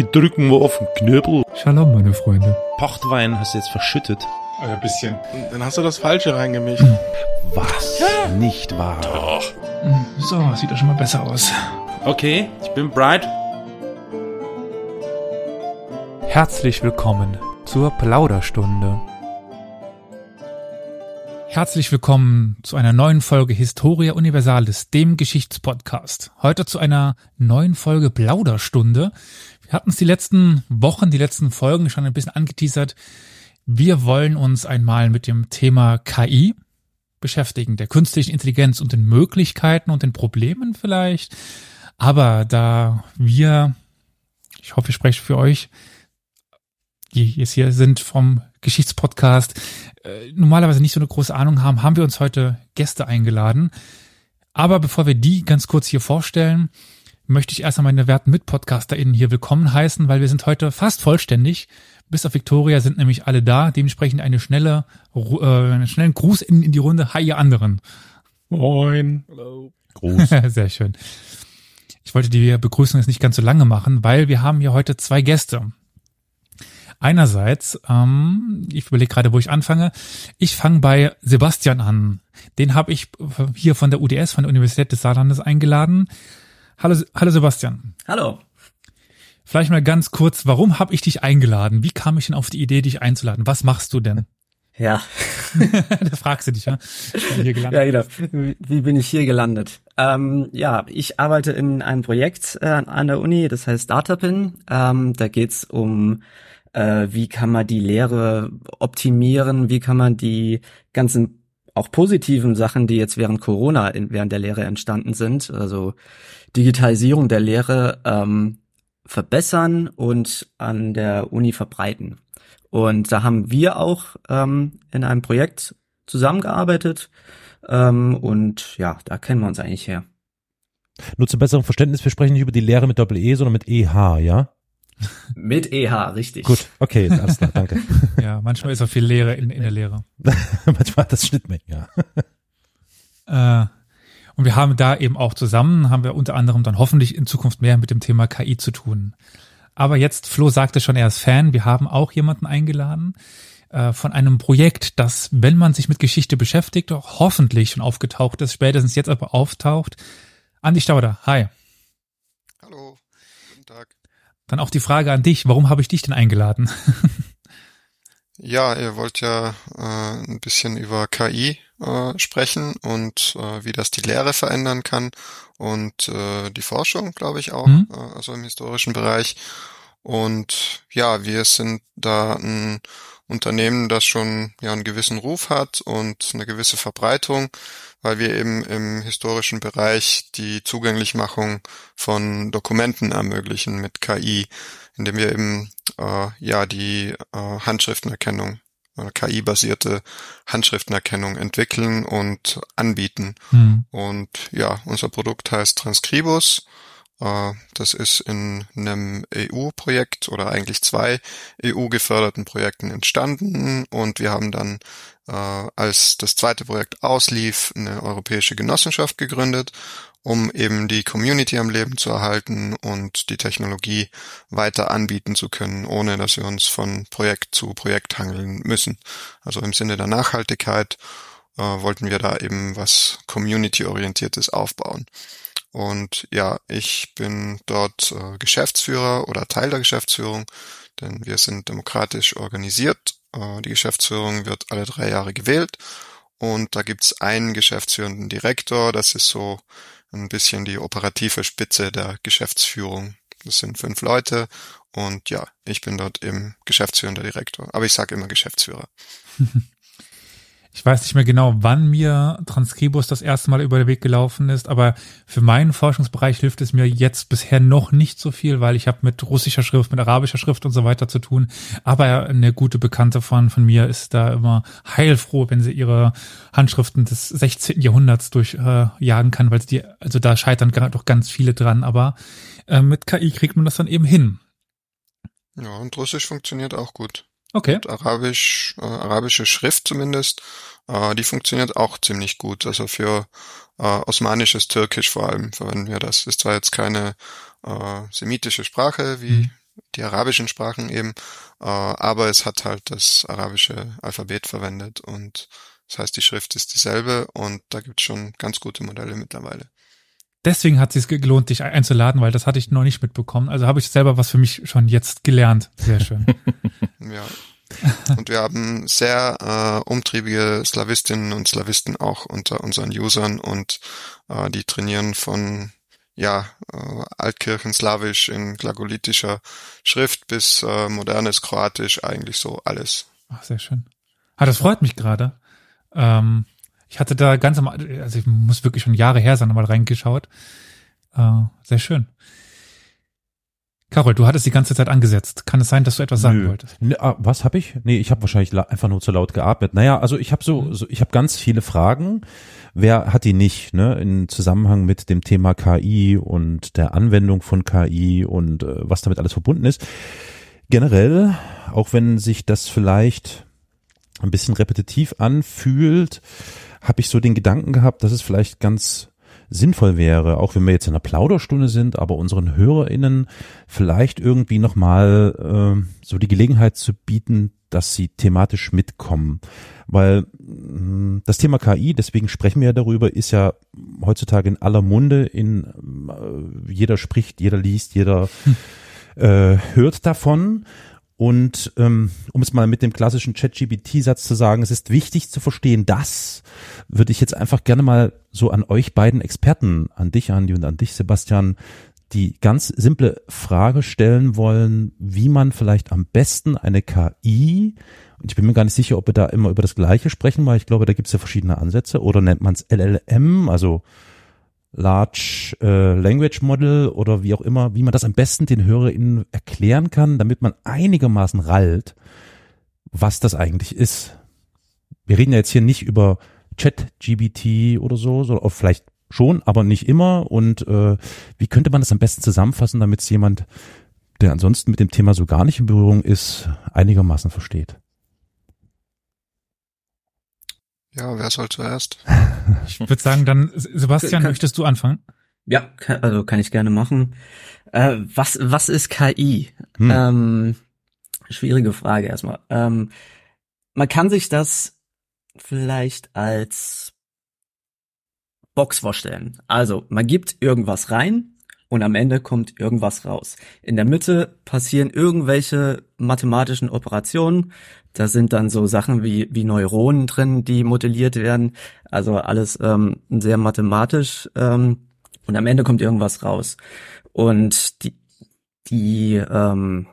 Ich drücken wir auf den Knöbel. Shalom, meine Freunde. Pochtwein hast du jetzt verschüttet. Also ein bisschen. Dann hast du das Falsche reingemischt. Was? Nicht wahr? Doch. So, sieht doch schon mal besser aus. Okay, ich bin bright. Herzlich willkommen zur Plauderstunde. Herzlich willkommen zu einer neuen Folge Historia Universalis, dem Geschichtspodcast. Heute zu einer neuen Folge Plauderstunde. Wir hatten es die letzten Wochen, die letzten Folgen schon ein bisschen angeteasert. Wir wollen uns einmal mit dem Thema KI beschäftigen, der künstlichen Intelligenz und den Möglichkeiten und den Problemen vielleicht. Aber da wir, ich hoffe, ich spreche für euch, die jetzt hier sind vom Geschichtspodcast, äh, normalerweise nicht so eine große Ahnung haben, haben wir uns heute Gäste eingeladen. Aber bevor wir die ganz kurz hier vorstellen, möchte ich erst einmal meine werten MitpodcasterInnen hier willkommen heißen, weil wir sind heute fast vollständig. Bis auf Victoria sind nämlich alle da. Dementsprechend eine schnelle, äh, einen schnellen Gruß in, in die Runde. Hi, ihr anderen. Moin. Hallo. Gruß. Sehr schön. Ich wollte die Begrüßung jetzt nicht ganz so lange machen, weil wir haben hier heute zwei Gäste. Einerseits, ähm, ich überlege gerade, wo ich anfange. Ich fange bei Sebastian an. Den habe ich hier von der UDS, von der Universität des Saarlandes eingeladen. Hallo, hallo Sebastian. Hallo. Vielleicht mal ganz kurz, warum habe ich dich eingeladen? Wie kam ich denn auf die Idee, dich einzuladen? Was machst du denn? Ja. das fragst du dich, ja? Hier gelandet. Ja, genau. Wie bin ich hier gelandet? Ähm, ja, ich arbeite in einem Projekt äh, an der Uni, das heißt Datapin. Ähm, da geht's um äh, wie kann man die Lehre optimieren, wie kann man die ganzen auch positiven Sachen, die jetzt während Corona in, während der Lehre entstanden sind, also Digitalisierung der Lehre ähm, verbessern und an der Uni verbreiten. Und da haben wir auch ähm, in einem Projekt zusammengearbeitet ähm, und ja, da kennen wir uns eigentlich her. Nur zum besseren Verständnis, wir sprechen nicht über die Lehre mit Doppel-E, sondern mit EH, ja? Mit EH, richtig. Gut, okay, alles klar, danke. ja, manchmal ist auch viel Lehre in, in der Lehre. manchmal hat das Schnittmengen, ja. Äh, und wir haben da eben auch zusammen, haben wir unter anderem dann hoffentlich in Zukunft mehr mit dem Thema KI zu tun. Aber jetzt, Flo sagte schon, er ist Fan. Wir haben auch jemanden eingeladen äh, von einem Projekt, das, wenn man sich mit Geschichte beschäftigt, hoffentlich schon aufgetaucht ist, spätestens jetzt aber auftaucht. Andi Stauder, hi. Dann auch die Frage an dich, warum habe ich dich denn eingeladen? ja, ihr wollt ja äh, ein bisschen über KI äh, sprechen und äh, wie das die Lehre verändern kann und äh, die Forschung, glaube ich auch, mhm. äh, also im historischen Bereich. Und ja, wir sind da ein Unternehmen, das schon ja einen gewissen Ruf hat und eine gewisse Verbreitung weil wir eben im historischen Bereich die Zugänglichmachung von Dokumenten ermöglichen mit KI, indem wir eben äh, ja die äh, Handschriftenerkennung KI-basierte Handschriftenerkennung entwickeln und anbieten. Mhm. Und ja, unser Produkt heißt Transcribus. Äh, das ist in einem EU-Projekt oder eigentlich zwei EU-geförderten Projekten entstanden und wir haben dann äh, als das zweite Projekt auslief, eine europäische Genossenschaft gegründet, um eben die Community am Leben zu erhalten und die Technologie weiter anbieten zu können, ohne dass wir uns von Projekt zu Projekt hangeln müssen. Also im Sinne der Nachhaltigkeit äh, wollten wir da eben was Community-orientiertes aufbauen. Und ja, ich bin dort äh, Geschäftsführer oder Teil der Geschäftsführung, denn wir sind demokratisch organisiert die Geschäftsführung wird alle drei Jahre gewählt und da gibt's einen geschäftsführenden Direktor. Das ist so ein bisschen die operative Spitze der Geschäftsführung. Das sind fünf Leute und ja, ich bin dort im geschäftsführender Direktor. Aber ich sage immer Geschäftsführer. Ich weiß nicht mehr genau, wann mir Transkribus das erste Mal über den Weg gelaufen ist, aber für meinen Forschungsbereich hilft es mir jetzt bisher noch nicht so viel, weil ich habe mit russischer Schrift, mit arabischer Schrift und so weiter zu tun. Aber eine gute Bekannte von, von mir ist da immer heilfroh, wenn sie ihre Handschriften des 16. Jahrhunderts durchjagen äh, kann, weil sie die, also da scheitern doch ganz viele dran, aber äh, mit KI kriegt man das dann eben hin. Ja, und Russisch funktioniert auch gut. Okay. Und Arabisch, äh, arabische Schrift zumindest, äh, die funktioniert auch ziemlich gut. Also für äh, osmanisches Türkisch vor allem verwenden wir das. Ist zwar jetzt keine äh, semitische Sprache wie mhm. die arabischen Sprachen eben, äh, aber es hat halt das arabische Alphabet verwendet und das heißt, die Schrift ist dieselbe und da gibt es schon ganz gute Modelle mittlerweile. Deswegen hat es sich gelohnt, dich einzuladen, weil das hatte ich noch nicht mitbekommen. Also habe ich selber was für mich schon jetzt gelernt. Sehr schön. ja. Und wir haben sehr äh, umtriebige Slawistinnen und Slawisten auch unter unseren Usern und äh, die trainieren von ja, äh, Altkirchenslawisch in glagolitischer Schrift bis äh, modernes Kroatisch, eigentlich so alles. Ach, sehr schön. Ah, das freut mich gerade. Ähm, ich hatte da ganz am, also ich muss wirklich schon Jahre her sein, nochmal reingeschaut. Äh, sehr schön. Carol, du hattest die ganze Zeit angesetzt. Kann es sein, dass du etwas sagen Nö. wolltest? Ne, ah, was habe ich? Nee, ich habe wahrscheinlich einfach nur zu laut geatmet. Naja, also ich habe so, so ich habe ganz viele Fragen. Wer hat die nicht, ne? In Zusammenhang mit dem Thema KI und der Anwendung von KI und äh, was damit alles verbunden ist. Generell, auch wenn sich das vielleicht ein bisschen repetitiv anfühlt, habe ich so den Gedanken gehabt, dass es vielleicht ganz sinnvoll wäre, auch wenn wir jetzt in einer Plauderstunde sind, aber unseren HörerInnen vielleicht irgendwie nochmal äh, so die Gelegenheit zu bieten, dass sie thematisch mitkommen. Weil mh, das Thema KI, deswegen sprechen wir ja darüber, ist ja heutzutage in aller Munde, in äh, jeder spricht, jeder liest, jeder äh, hört davon. Und ähm, um es mal mit dem klassischen ChatGPT-Satz zu sagen, es ist wichtig zu verstehen, dass, würde ich jetzt einfach gerne mal so an euch beiden Experten, an dich, Andi, und an dich, Sebastian, die ganz simple Frage stellen wollen, wie man vielleicht am besten eine KI, und ich bin mir gar nicht sicher, ob wir da immer über das Gleiche sprechen, weil ich glaube, da gibt es ja verschiedene Ansätze, oder nennt man es LLM, also Large äh, Language Model oder wie auch immer, wie man das am besten den HörerInnen erklären kann, damit man einigermaßen rallt, was das eigentlich ist. Wir reden ja jetzt hier nicht über Chat-GBT oder so, sondern auch vielleicht schon, aber nicht immer. Und äh, wie könnte man das am besten zusammenfassen, damit es jemand, der ansonsten mit dem Thema so gar nicht in Berührung ist, einigermaßen versteht? Ja, wer soll zuerst? Ich würde sagen, dann Sebastian, Kann- möchtest du anfangen? Ja, kann, also kann ich gerne machen. Äh, was, was ist KI? Hm. Ähm, schwierige Frage erstmal. Ähm, man kann sich das vielleicht als Box vorstellen. Also, man gibt irgendwas rein und am Ende kommt irgendwas raus. In der Mitte passieren irgendwelche mathematischen Operationen. Da sind dann so Sachen wie, wie Neuronen drin, die modelliert werden. Also alles ähm, sehr mathematisch. Ähm, und am Ende kommt irgendwas raus. Und die, die ähm,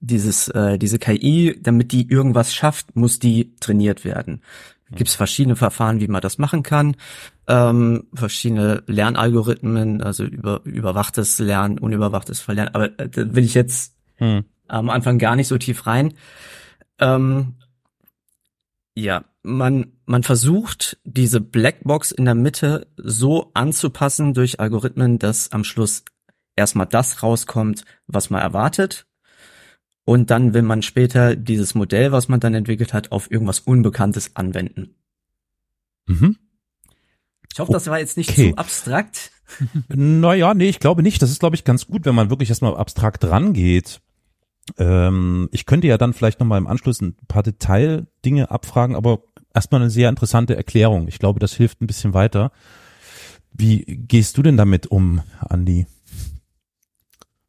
dieses äh, diese KI, damit die irgendwas schafft, muss die trainiert werden. Gibt es verschiedene Verfahren, wie man das machen kann, ähm, verschiedene Lernalgorithmen, also über überwachtes Lernen, unüberwachtes Verlernen. Aber äh, will ich jetzt Hm. Am Anfang gar nicht so tief rein. Ähm, ja, man, man versucht, diese Blackbox in der Mitte so anzupassen durch Algorithmen, dass am Schluss erstmal das rauskommt, was man erwartet. Und dann will man später dieses Modell, was man dann entwickelt hat, auf irgendwas Unbekanntes anwenden. Mhm. Ich hoffe, das war jetzt nicht Okay. zu abstrakt. Naja, nee, ich glaube nicht. Das ist, glaube ich, ganz gut, wenn man wirklich erstmal abstrakt rangeht. Ähm, ich könnte ja dann vielleicht nochmal im Anschluss ein paar Detaildinge abfragen, aber erstmal eine sehr interessante Erklärung. Ich glaube, das hilft ein bisschen weiter. Wie gehst du denn damit um, Andi?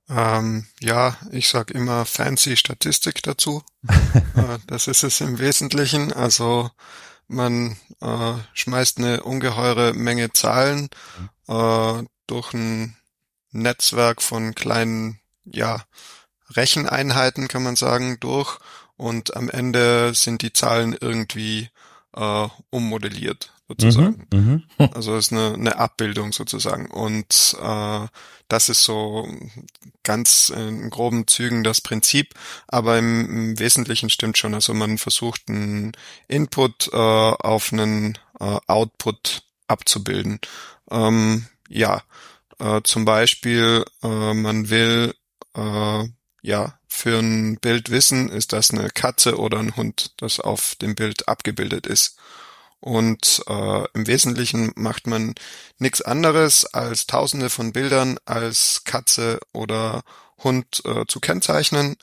Ähm, ja, ich sag immer fancy Statistik dazu. äh, das ist es im Wesentlichen. Also man äh, schmeißt eine ungeheure Menge Zahlen äh, durch ein Netzwerk von kleinen, ja, Recheneinheiten kann man sagen, durch und am Ende sind die Zahlen irgendwie äh, ummodelliert sozusagen. Mhm, Also es ist eine, eine Abbildung sozusagen. Und äh, das ist so ganz in groben Zügen das Prinzip, aber im, im Wesentlichen stimmt schon. Also man versucht einen Input äh, auf einen äh, Output abzubilden. Ähm, ja, äh, zum Beispiel äh, man will äh, ja für ein Bild wissen, ist das eine Katze oder ein Hund, das auf dem Bild abgebildet ist. Und äh, im Wesentlichen macht man nichts anderes als tausende von Bildern als Katze oder Hund äh, zu kennzeichnen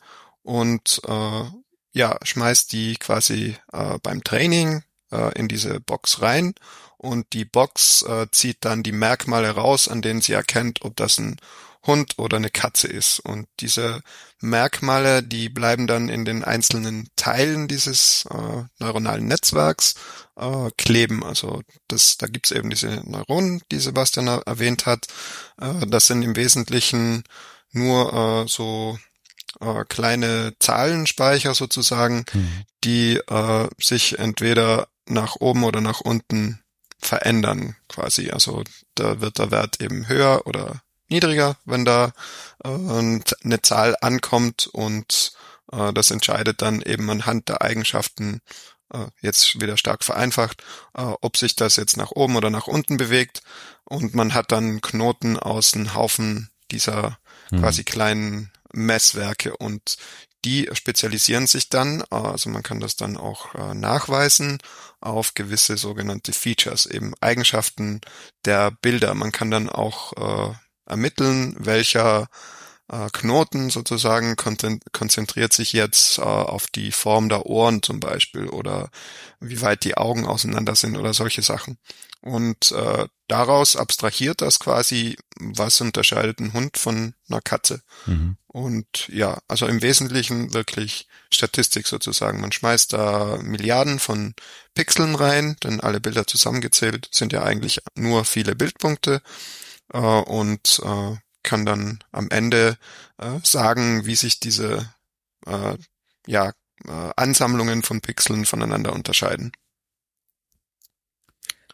und äh, ja, schmeißt die quasi äh, beim Training äh, in diese Box rein und die Box äh, zieht dann die Merkmale raus, an denen sie erkennt, ob das ein Hund oder eine Katze ist. Und diese Merkmale, die bleiben dann in den einzelnen Teilen dieses äh, neuronalen Netzwerks äh, kleben. Also das, da gibt's eben diese Neuronen, die Sebastian erwähnt hat. Äh, das sind im Wesentlichen nur äh, so äh, kleine Zahlenspeicher sozusagen, mhm. die äh, sich entweder nach oben oder nach unten verändern quasi. Also da wird der Wert eben höher oder niedriger, wenn da äh, eine Zahl ankommt und äh, das entscheidet dann eben anhand der Eigenschaften, äh, jetzt wieder stark vereinfacht, äh, ob sich das jetzt nach oben oder nach unten bewegt und man hat dann Knoten aus einem Haufen dieser mhm. quasi kleinen Messwerke und die spezialisieren sich dann, also man kann das dann auch äh, nachweisen auf gewisse sogenannte Features, eben Eigenschaften der Bilder. Man kann dann auch äh, ermitteln, welcher äh, Knoten sozusagen konzentriert sich jetzt äh, auf die Form der Ohren zum Beispiel oder wie weit die Augen auseinander sind oder solche Sachen. Und äh, daraus abstrahiert das quasi, was unterscheidet ein Hund von einer Katze. Mhm. Und ja, also im Wesentlichen wirklich Statistik sozusagen. Man schmeißt da Milliarden von Pixeln rein, denn alle Bilder zusammengezählt sind ja eigentlich nur viele Bildpunkte äh, und äh, kann dann am Ende äh, sagen, wie sich diese äh, ja, äh, Ansammlungen von Pixeln voneinander unterscheiden.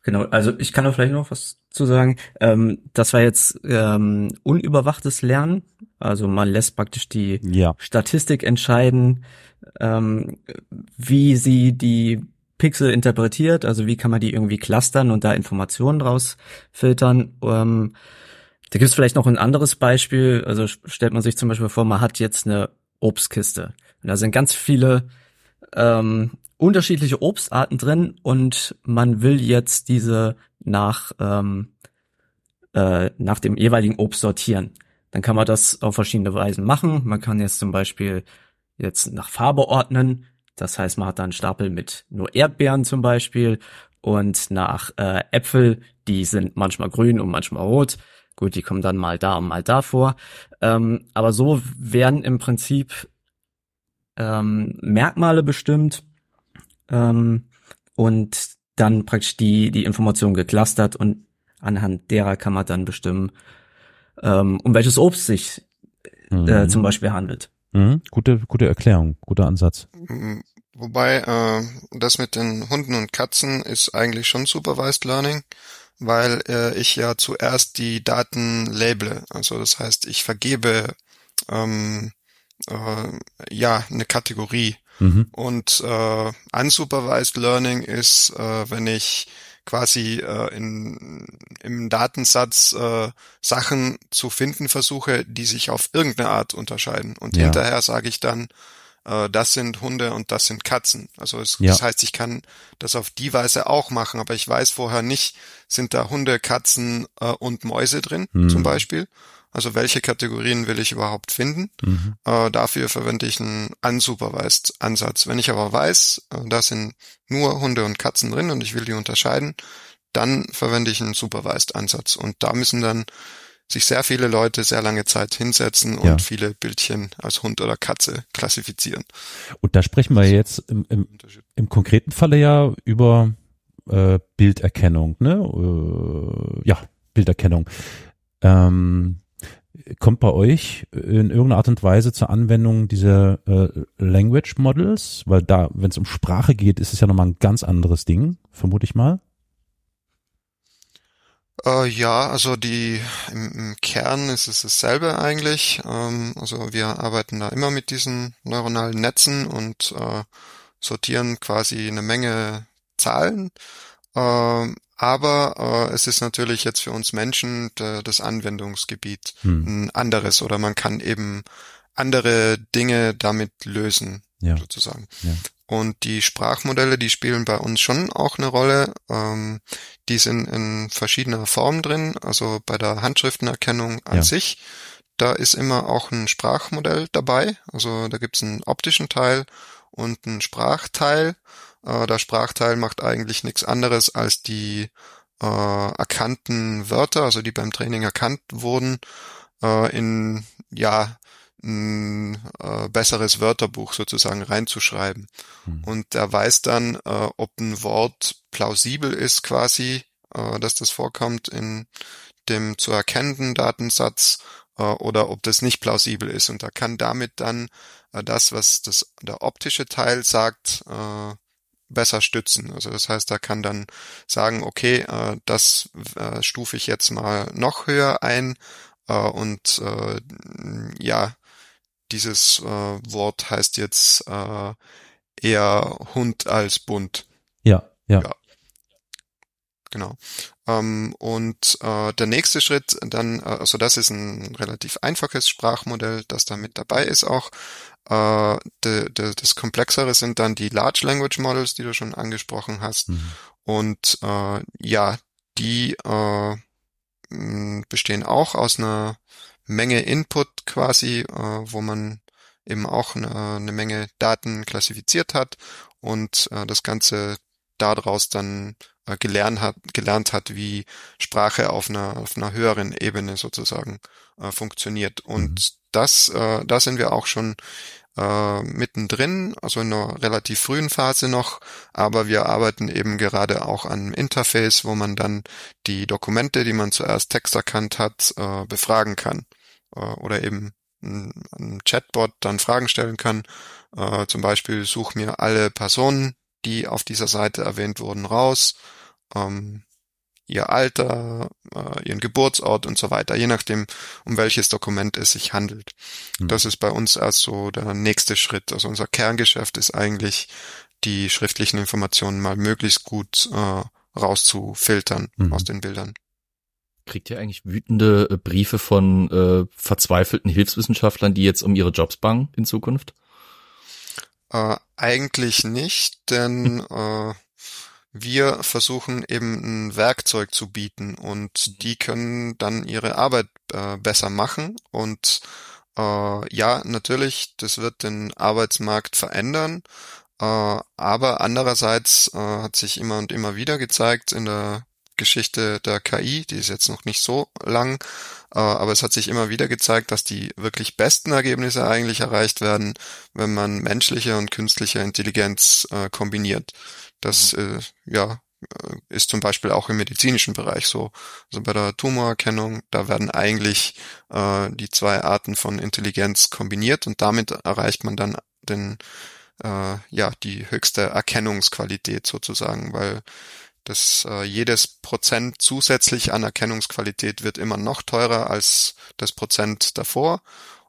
Genau, also ich kann da vielleicht noch was zu sagen. Ähm, das war jetzt ähm, unüberwachtes Lernen. Also man lässt praktisch die ja. Statistik entscheiden, ähm, wie sie die Pixel interpretiert, also wie kann man die irgendwie clustern und da Informationen draus filtern. Ähm, da gibt es vielleicht noch ein anderes Beispiel. Also stellt man sich zum Beispiel vor, man hat jetzt eine Obstkiste. Und da sind ganz viele ähm, unterschiedliche Obstarten drin und man will jetzt diese nach, ähm, äh, nach dem jeweiligen Obst sortieren. Dann kann man das auf verschiedene Weisen machen. Man kann jetzt zum Beispiel jetzt nach Farbe ordnen. Das heißt, man hat da einen Stapel mit nur Erdbeeren zum Beispiel und nach äh, Äpfel, die sind manchmal grün und manchmal rot. Gut, die kommen dann mal da und mal da vor. Ähm, aber so werden im Prinzip ähm, Merkmale bestimmt, ähm, und dann praktisch die, die Information geclustert und anhand derer kann man dann bestimmen, ähm, um welches Obst sich äh, mhm. zum Beispiel handelt. Mhm. Gute, gute Erklärung, guter Ansatz. Mhm. Wobei äh, das mit den Hunden und Katzen ist eigentlich schon Supervised Learning, weil äh, ich ja zuerst die Daten label. Also das heißt, ich vergebe ähm, äh, ja eine Kategorie Mhm. Und äh, unsupervised Learning ist, äh, wenn ich quasi äh, in, im Datensatz äh, Sachen zu finden versuche, die sich auf irgendeine Art unterscheiden. Und ja. hinterher sage ich dann, äh, das sind Hunde und das sind Katzen. Also es, ja. das heißt, ich kann das auf die Weise auch machen, aber ich weiß vorher nicht, sind da Hunde, Katzen äh, und Mäuse drin mhm. zum Beispiel. Also welche Kategorien will ich überhaupt finden? Mhm. Äh, dafür verwende ich einen unsupervised Ansatz. Wenn ich aber weiß, äh, da sind nur Hunde und Katzen drin und ich will die unterscheiden, dann verwende ich einen supervised Ansatz. Und da müssen dann sich sehr viele Leute sehr lange Zeit hinsetzen und ja. viele Bildchen als Hund oder Katze klassifizieren. Und da sprechen wir jetzt im, im, im konkreten Falle ja über äh, Bilderkennung, ne? Äh, ja, Bilderkennung. Ähm, kommt bei euch in irgendeiner Art und Weise zur Anwendung dieser äh, Language Models? Weil da, wenn es um Sprache geht, ist es ja nochmal ein ganz anderes Ding, vermute ich mal. Äh, ja, also die im, im, Kern ist es dasselbe eigentlich. Ähm, also wir arbeiten da immer mit diesen neuronalen Netzen und äh, sortieren quasi eine Menge Zahlen. Aber äh, es ist natürlich jetzt für uns Menschen das Anwendungsgebiet hm. ein anderes oder man kann eben andere Dinge damit lösen, ja. sozusagen. Ja. Und die Sprachmodelle, die spielen bei uns schon auch eine Rolle. Ähm, die sind in verschiedener Form drin, also bei der Handschriftenerkennung an ja. sich. da ist immer auch ein Sprachmodell dabei. Also da gibt's einen optischen Teil und einen Sprachteil. Äh, der Sprachteil macht eigentlich nichts anderes als die äh, erkannten Wörter, also die beim Training erkannt wurden, äh, in ja ein äh, besseres Wörterbuch sozusagen reinzuschreiben. Mhm. Und er weiß dann, äh, ob ein Wort plausibel ist quasi, äh, dass das vorkommt in dem zu erkennenden Datensatz äh, oder ob das nicht plausibel ist. Und er kann damit dann äh, das, was das, der optische Teil sagt, äh, besser stützen. Also das heißt, er kann dann sagen, okay, äh, das äh, stufe ich jetzt mal noch höher ein äh, und äh, ja, dieses äh, Wort heißt jetzt äh, eher Hund als bunt. Ja, ja. ja. Genau. Ähm, und äh, der nächste Schritt dann, äh, also das ist ein relativ einfaches Sprachmodell, das da mit dabei ist auch. Äh, de, de, das Komplexere sind dann die Large Language Models, die du schon angesprochen hast. Mhm. Und äh, ja, die äh, bestehen auch aus einer Menge Input quasi, äh, wo man eben auch eine, eine Menge Daten klassifiziert hat und äh, das Ganze daraus dann gelernt hat, gelernt hat, wie Sprache auf einer, auf einer höheren Ebene sozusagen äh, funktioniert. Und mhm. das, äh, da sind wir auch schon äh, mittendrin, also in einer relativ frühen Phase noch, aber wir arbeiten eben gerade auch an einem Interface, wo man dann die Dokumente, die man zuerst texterkannt hat, äh, befragen kann äh, oder eben ein Chatbot dann Fragen stellen kann. Äh, zum Beispiel such mir alle Personen, die auf dieser Seite erwähnt wurden, raus. Ähm, ihr Alter, äh, ihren Geburtsort und so weiter, je nachdem, um welches Dokument es sich handelt. Mhm. Das ist bei uns erst so der nächste Schritt. Also unser Kerngeschäft ist eigentlich, die schriftlichen Informationen mal möglichst gut äh, rauszufiltern mhm. aus den Bildern. Kriegt ihr eigentlich wütende äh, Briefe von äh, verzweifelten Hilfswissenschaftlern, die jetzt um ihre Jobs bangen in Zukunft? Äh, eigentlich nicht, denn äh, wir versuchen eben ein Werkzeug zu bieten und mhm. die können dann ihre Arbeit äh, besser machen und äh, ja, natürlich, das wird den Arbeitsmarkt verändern, äh, aber andererseits äh, hat sich immer und immer wieder gezeigt in der Geschichte der KI, die ist jetzt noch nicht so lang, aber es hat sich immer wieder gezeigt, dass die wirklich besten Ergebnisse eigentlich erreicht werden, wenn man menschliche und künstliche Intelligenz äh, kombiniert. Das mhm. äh, ja äh, ist zum Beispiel auch im medizinischen Bereich so. Also bei der Tumorerkennung, da werden eigentlich äh, die zwei Arten von Intelligenz kombiniert und damit erreicht man dann den äh, ja die höchste Erkennungsqualität sozusagen, weil das äh, jedes Prozent zusätzlich an Erkennungsqualität wird immer noch teurer als das Prozent davor.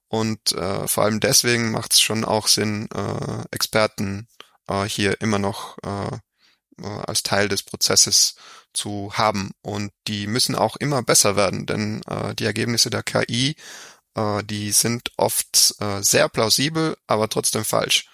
Und äh, vor allem deswegen macht es schon auch Sinn, äh, Experten äh, hier immer noch äh, äh, als Teil des Prozesses zu haben. Und die müssen auch immer besser werden, denn äh, die Ergebnisse der KI, äh, die sind oft äh, sehr plausibel, aber trotzdem falsch.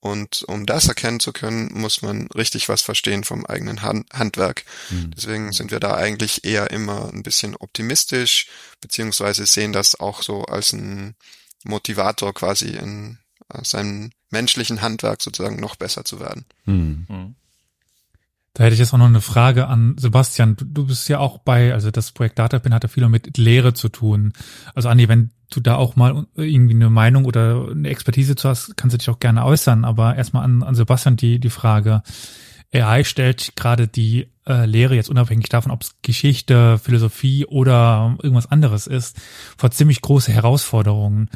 Und um das erkennen zu können, muss man richtig was verstehen vom eigenen Hand Handwerk. Mhm. Deswegen sind wir da eigentlich eher immer ein bisschen optimistisch, beziehungsweise sehen das auch so als ein Motivator quasi in äh, seinem menschlichen Handwerk sozusagen noch besser zu werden. Mhm. Da hätte ich jetzt auch noch eine Frage an Sebastian. Du, du bist ja auch bei, also das Projekt Datapin hat ja viel mit Lehre zu tun. Also Andi, wenn du da auch mal irgendwie eine Meinung oder eine Expertise zu hast, kannst du dich auch gerne äußern. Aber erstmal an, an Sebastian die, die Frage. AI stellt gerade die äh, Lehre jetzt unabhängig davon, ob es Geschichte, Philosophie oder irgendwas anderes ist, vor ziemlich große Herausforderungen.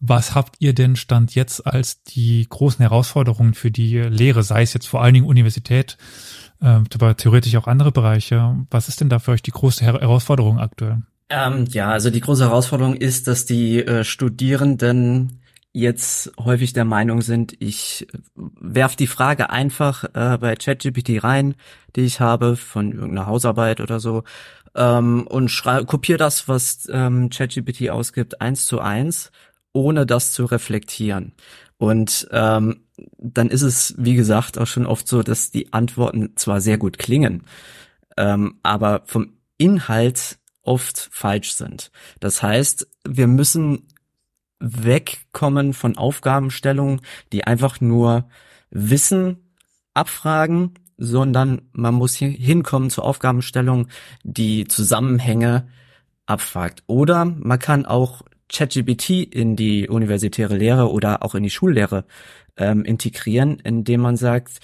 Was habt ihr denn Stand jetzt als die großen Herausforderungen für die Lehre, sei es jetzt vor allen Dingen Universität, äh, aber theoretisch auch andere Bereiche? Was ist denn da für euch die große Her Herausforderung aktuell? Ähm, ja, also die große Herausforderung ist, dass die äh, Studierenden jetzt häufig der Meinung sind, ich werf die Frage einfach äh, bei ChatGPT rein, die ich habe von irgendeiner Hausarbeit oder so, ähm, und kopiere das, was ähm, ChatGPT ausgibt, eins zu eins ohne das zu reflektieren. Und ähm, dann ist es, wie gesagt, auch schon oft so, dass die Antworten zwar sehr gut klingen, ähm, aber vom Inhalt oft falsch sind. Das heißt, wir müssen wegkommen von Aufgabenstellungen, die einfach nur Wissen abfragen, sondern man muss hinkommen zu Aufgabenstellungen, die Zusammenhänge abfragt. Oder man kann auch ChatGPT in die universitäre Lehre oder auch in die Schullehre ähm, integrieren, indem man sagt,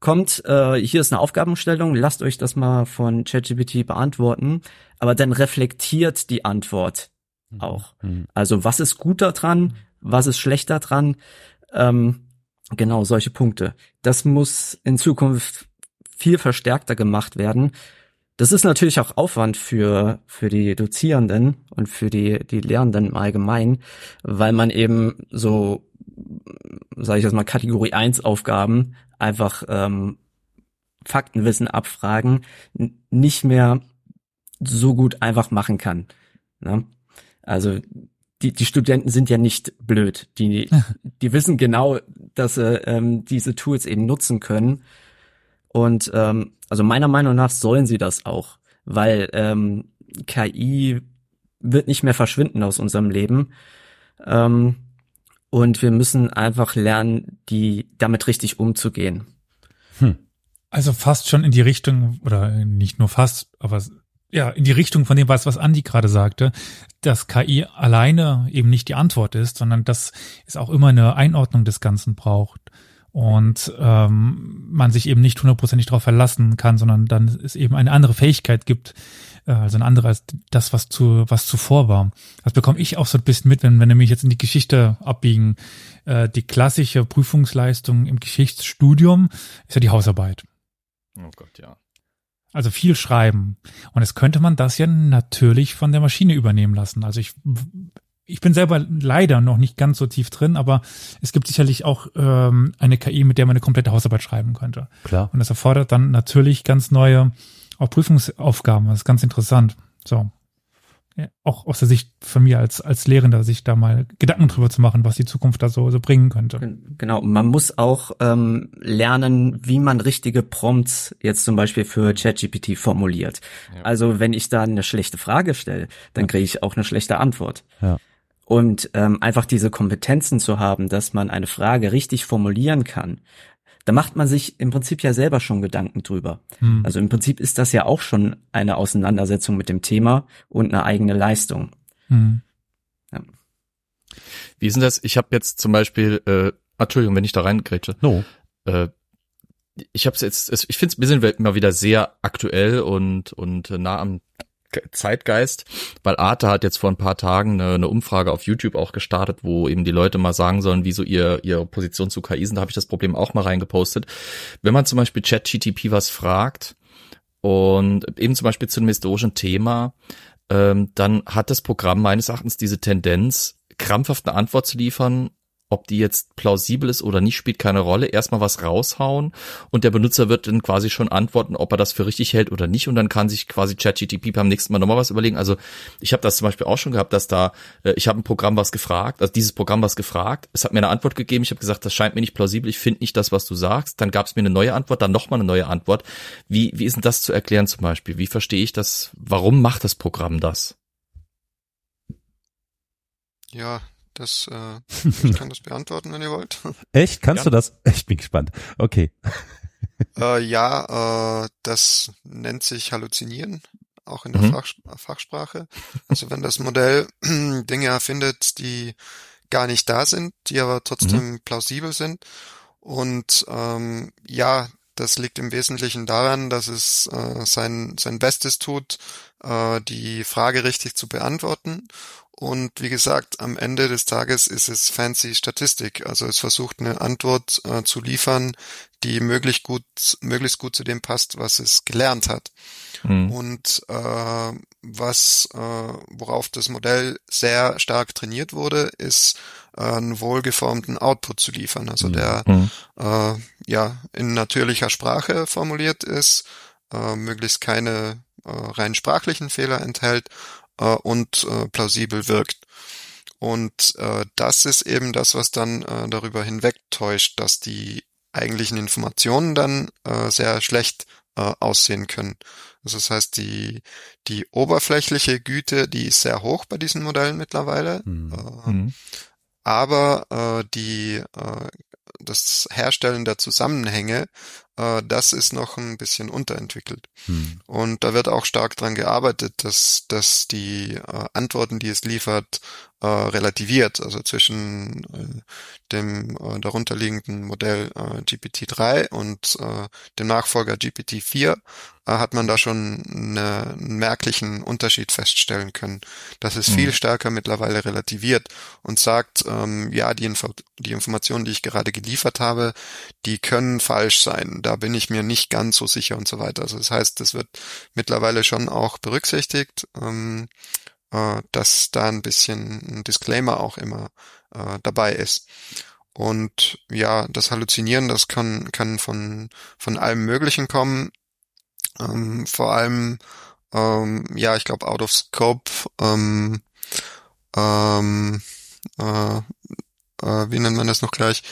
kommt, äh, hier ist eine Aufgabenstellung, lasst euch das mal von ChatGPT beantworten, aber dann reflektiert die Antwort mhm. auch. Mhm. Also was ist gut daran, was ist schlecht daran? Ähm, genau, solche Punkte. Das muss in Zukunft viel verstärkter gemacht werden. Das ist natürlich auch Aufwand für, für die Dozierenden und für die, die Lehrenden im Allgemeinen, weil man eben so, sage ich jetzt mal, Kategorie 1 Aufgaben einfach ähm, Faktenwissen abfragen, nicht mehr so gut einfach machen kann. Ne? Also die, die Studenten sind ja nicht blöd. Die, die wissen genau, dass sie ähm, diese Tools eben nutzen können. Und ähm, also meiner Meinung nach sollen sie das auch, weil ähm, KI wird nicht mehr verschwinden aus unserem Leben. Ähm, und wir müssen einfach lernen, die damit richtig umzugehen. Hm. Also fast schon in die Richtung, oder nicht nur fast, aber ja, in die Richtung von dem, was, was Andi gerade sagte, dass KI alleine eben nicht die Antwort ist, sondern dass es auch immer eine Einordnung des Ganzen braucht und ähm, man sich eben nicht hundertprozentig darauf verlassen kann, sondern dann es eben eine andere Fähigkeit gibt, äh, also eine andere als das, was zu was zuvor war. Das bekomme ich auch so ein bisschen mit, wenn wenn nämlich jetzt in die Geschichte abbiegen. Äh, die klassische Prüfungsleistung im Geschichtsstudium ist ja die Hausarbeit. Oh Gott, ja. Also viel schreiben. Und jetzt könnte man das ja natürlich von der Maschine übernehmen lassen. Also ich ich bin selber leider noch nicht ganz so tief drin, aber es gibt sicherlich auch ähm, eine KI, mit der man eine komplette Hausarbeit schreiben könnte. Klar. Und das erfordert dann natürlich ganz neue auch Prüfungsaufgaben. Das ist ganz interessant. So. Ja, auch aus der Sicht von mir als, als Lehrender, sich da mal Gedanken drüber zu machen, was die Zukunft da so, so bringen könnte. Genau, man muss auch ähm, lernen, wie man richtige Prompts jetzt zum Beispiel für ChatGPT formuliert. Ja. Also wenn ich da eine schlechte Frage stelle, dann kriege ich auch eine schlechte Antwort. Ja. Und ähm, einfach diese Kompetenzen zu haben, dass man eine Frage richtig formulieren kann, da macht man sich im Prinzip ja selber schon Gedanken drüber. Hm. Also im Prinzip ist das ja auch schon eine Auseinandersetzung mit dem Thema und eine eigene Leistung. Hm. Ja. Wie ist denn das? Ich habe jetzt zum Beispiel, äh, Entschuldigung, wenn ich da reingrätsche. No. Äh, ich habe es jetzt, ich finde es, wir sind immer wieder sehr aktuell und und nah am Zeitgeist, weil Arte hat jetzt vor ein paar Tagen eine, eine, Umfrage auf YouTube auch gestartet, wo eben die Leute mal sagen sollen, wieso ihr ihre Position zu KI sind. Da habe ich das Problem auch mal reingepostet. Wenn man zum Beispiel ChatGTP was fragt und eben zum Beispiel zu einem historischen Thema, ähm, dann hat das Programm meines Erachtens diese Tendenz, krampfhaft eine Antwort zu liefern, ob die jetzt plausibel ist oder nicht, spielt keine Rolle. Erstmal was raushauen und der Benutzer wird dann quasi schon antworten, ob er das für richtig hält oder nicht und dann kann sich quasi ChatGTP beim nächsten Mal nochmal was überlegen. Also ich habe das zum Beispiel auch schon gehabt, dass da, äh, ich habe ein Programm was gefragt, also dieses Programm was gefragt, es hat mir eine Antwort gegeben, ich habe gesagt, das scheint mir nicht plausibel, ich finde nicht das, was du sagst. Dann gab es mir eine neue Antwort, dann nochmal eine neue Antwort. Wie, wie ist denn das zu erklären zum Beispiel? Wie verstehe ich das? Warum macht das Programm das? Ja, das, äh, ich kann das beantworten, wenn ihr wollt. Echt? Kannst ja. du das? Ich bin gespannt. Okay. Äh, ja, äh, das nennt sich Halluzinieren, auch in der mhm. Fach, Fachsprache. Also wenn das Modell Dinge erfindet, die gar nicht da sind, die aber trotzdem mhm. plausibel sind. Und ähm, ja, das liegt im Wesentlichen daran, dass es äh, sein, sein Bestes tut, äh, die Frage richtig zu beantworten und wie gesagt, am Ende des Tages ist es fancy Statistik. Also es versucht eine Antwort äh, zu liefern, die möglichst gut, möglichst gut zu dem passt, was es gelernt hat. Mhm. Und äh, was, äh, worauf das Modell sehr stark trainiert wurde, ist äh, einen wohlgeformten Output zu liefern. Also der mhm. äh, ja in natürlicher Sprache formuliert ist, äh, möglichst keine äh, rein sprachlichen Fehler enthält äh, und äh, plausibel wirkt. Und äh, das ist eben das, was dann äh, darüber hinwegtäuscht, dass die eigentlichen Informationen dann äh, sehr schlecht äh, aussehen können. Also das heißt, die, die oberflächliche Güte, die ist sehr hoch bei diesen Modellen mittlerweile. Mhm. Äh, Mhm. aber äh, die äh, das Herstellen der Zusammenhänge, das ist noch ein bisschen unterentwickelt. Hm. Und da wird auch stark dran gearbeitet, dass, dass die äh, Antworten, die es liefert, äh, relativiert. Also zwischen äh, dem äh, darunterliegenden Modell äh, GPT-3 und äh, dem Nachfolger GPT-4 äh, hat man da schon eine, einen merklichen Unterschied feststellen können. Das ist Mhm. viel stärker mittlerweile relativiert und sagt, ähm, ja, die, Info die Informationen, die ich gerade geliefert habe, die können falsch sein. Da bin ich mir nicht ganz so sicher und so weiter. Also das heißt, das wird mittlerweile schon auch berücksichtigt, ähm, äh, dass da ein bisschen ein Disclaimer auch immer äh, dabei ist. Und ja, das Halluzinieren, das kann, kann von, von allem Möglichen kommen. Ähm, vor allem, ähm, ja, ich glaube, out of scope, ähm, ähm, äh, äh, wie nennt man das noch gleich?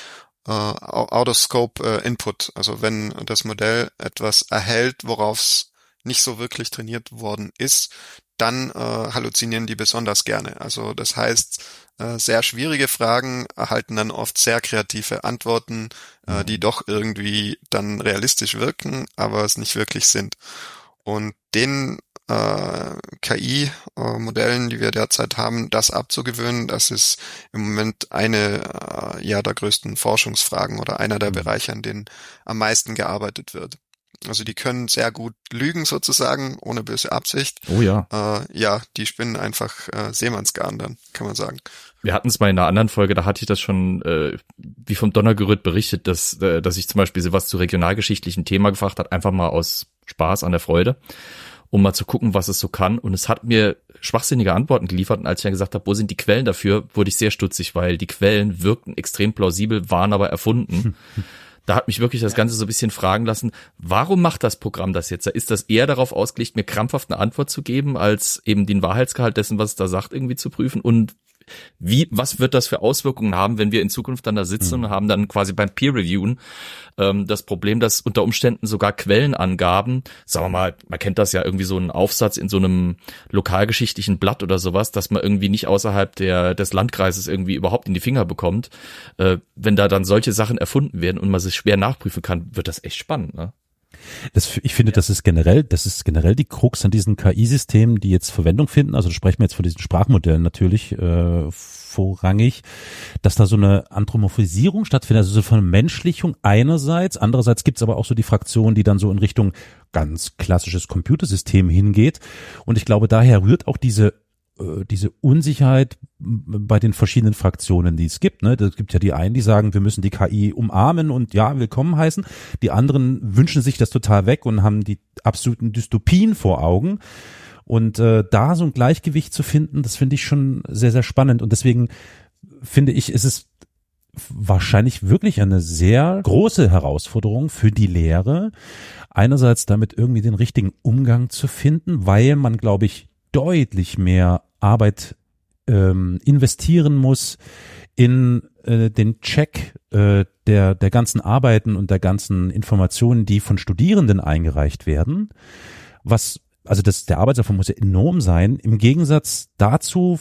Äh, out of scope äh, Input. Also wenn das Modell etwas erhält, worauf es nicht so wirklich trainiert worden ist, dann äh, halluzinieren die besonders gerne. Also das heißt, äh, sehr schwierige Fragen erhalten dann oft sehr kreative Antworten, äh, die doch irgendwie dann realistisch wirken, aber es nicht wirklich sind. Und den äh, KI-Modellen, die wir derzeit haben, das abzugewöhnen, das ist im Moment eine äh, ja der größten Forschungsfragen oder einer der Bereiche, an denen am meisten gearbeitet wird. Also die können sehr gut lügen sozusagen, ohne böse Absicht. Oh ja. Äh, ja, die spinnen einfach äh, Seemannsgarn dann, kann man sagen. Wir hatten es mal in einer anderen Folge, da hatte ich das schon äh, wie vom Donnergerütt berichtet, dass, äh, dass ich zum Beispiel sowas zu regionalgeschichtlichen Thema gefragt hat, einfach mal aus Spaß an der Freude, um mal zu gucken, was es so kann. Und es hat mir schwachsinnige Antworten geliefert. Und als ich dann gesagt habe, wo sind die Quellen dafür, wurde ich sehr stutzig, weil die Quellen wirkten extrem plausibel, waren aber erfunden. Da hat mich wirklich das Ganze so ein bisschen fragen lassen, warum macht das Programm das jetzt? Ist das eher darauf ausgelegt, mir krampfhaft eine Antwort zu geben, als eben den Wahrheitsgehalt dessen, was es da sagt, irgendwie zu prüfen? Und wie, was wird das für Auswirkungen haben, wenn wir in Zukunft dann da sitzen und haben dann quasi beim Peer Reviewen ähm, das Problem, dass unter Umständen sogar Quellenangaben, sagen wir mal, man kennt das ja irgendwie so einen Aufsatz in so einem lokalgeschichtlichen Blatt oder sowas, dass man irgendwie nicht außerhalb der des Landkreises irgendwie überhaupt in die Finger bekommt, äh, wenn da dann solche Sachen erfunden werden und man sich schwer nachprüfen kann, wird das echt spannend, ne? Das, ich finde, das ist generell, das ist generell die Krux an diesen KI-Systemen, die jetzt Verwendung finden. Also sprechen wir jetzt von diesen Sprachmodellen natürlich äh, vorrangig, dass da so eine Anthropomorphisierung stattfindet, also so von Menschlichung einerseits, andererseits gibt's aber auch so die Fraktion, die dann so in Richtung ganz klassisches Computersystem hingeht. Und ich glaube, daher rührt auch diese diese Unsicherheit bei den verschiedenen Fraktionen, die es gibt. Ne? Es gibt ja die einen, die sagen, wir müssen die KI umarmen und ja, willkommen heißen. Die anderen wünschen sich das total weg und haben die absoluten Dystopien vor Augen. Und äh, da so ein Gleichgewicht zu finden, das finde ich schon sehr, sehr spannend. Und deswegen finde ich, ist es wahrscheinlich wirklich eine sehr große Herausforderung für die Lehre, einerseits damit irgendwie den richtigen Umgang zu finden, weil man, glaube ich, deutlich mehr Arbeit ähm, investieren muss in äh, den Check äh, der, der ganzen Arbeiten und der ganzen Informationen, die von Studierenden eingereicht werden. Was, also das, der Arbeitsaufwand muss ja enorm sein. Im Gegensatz dazu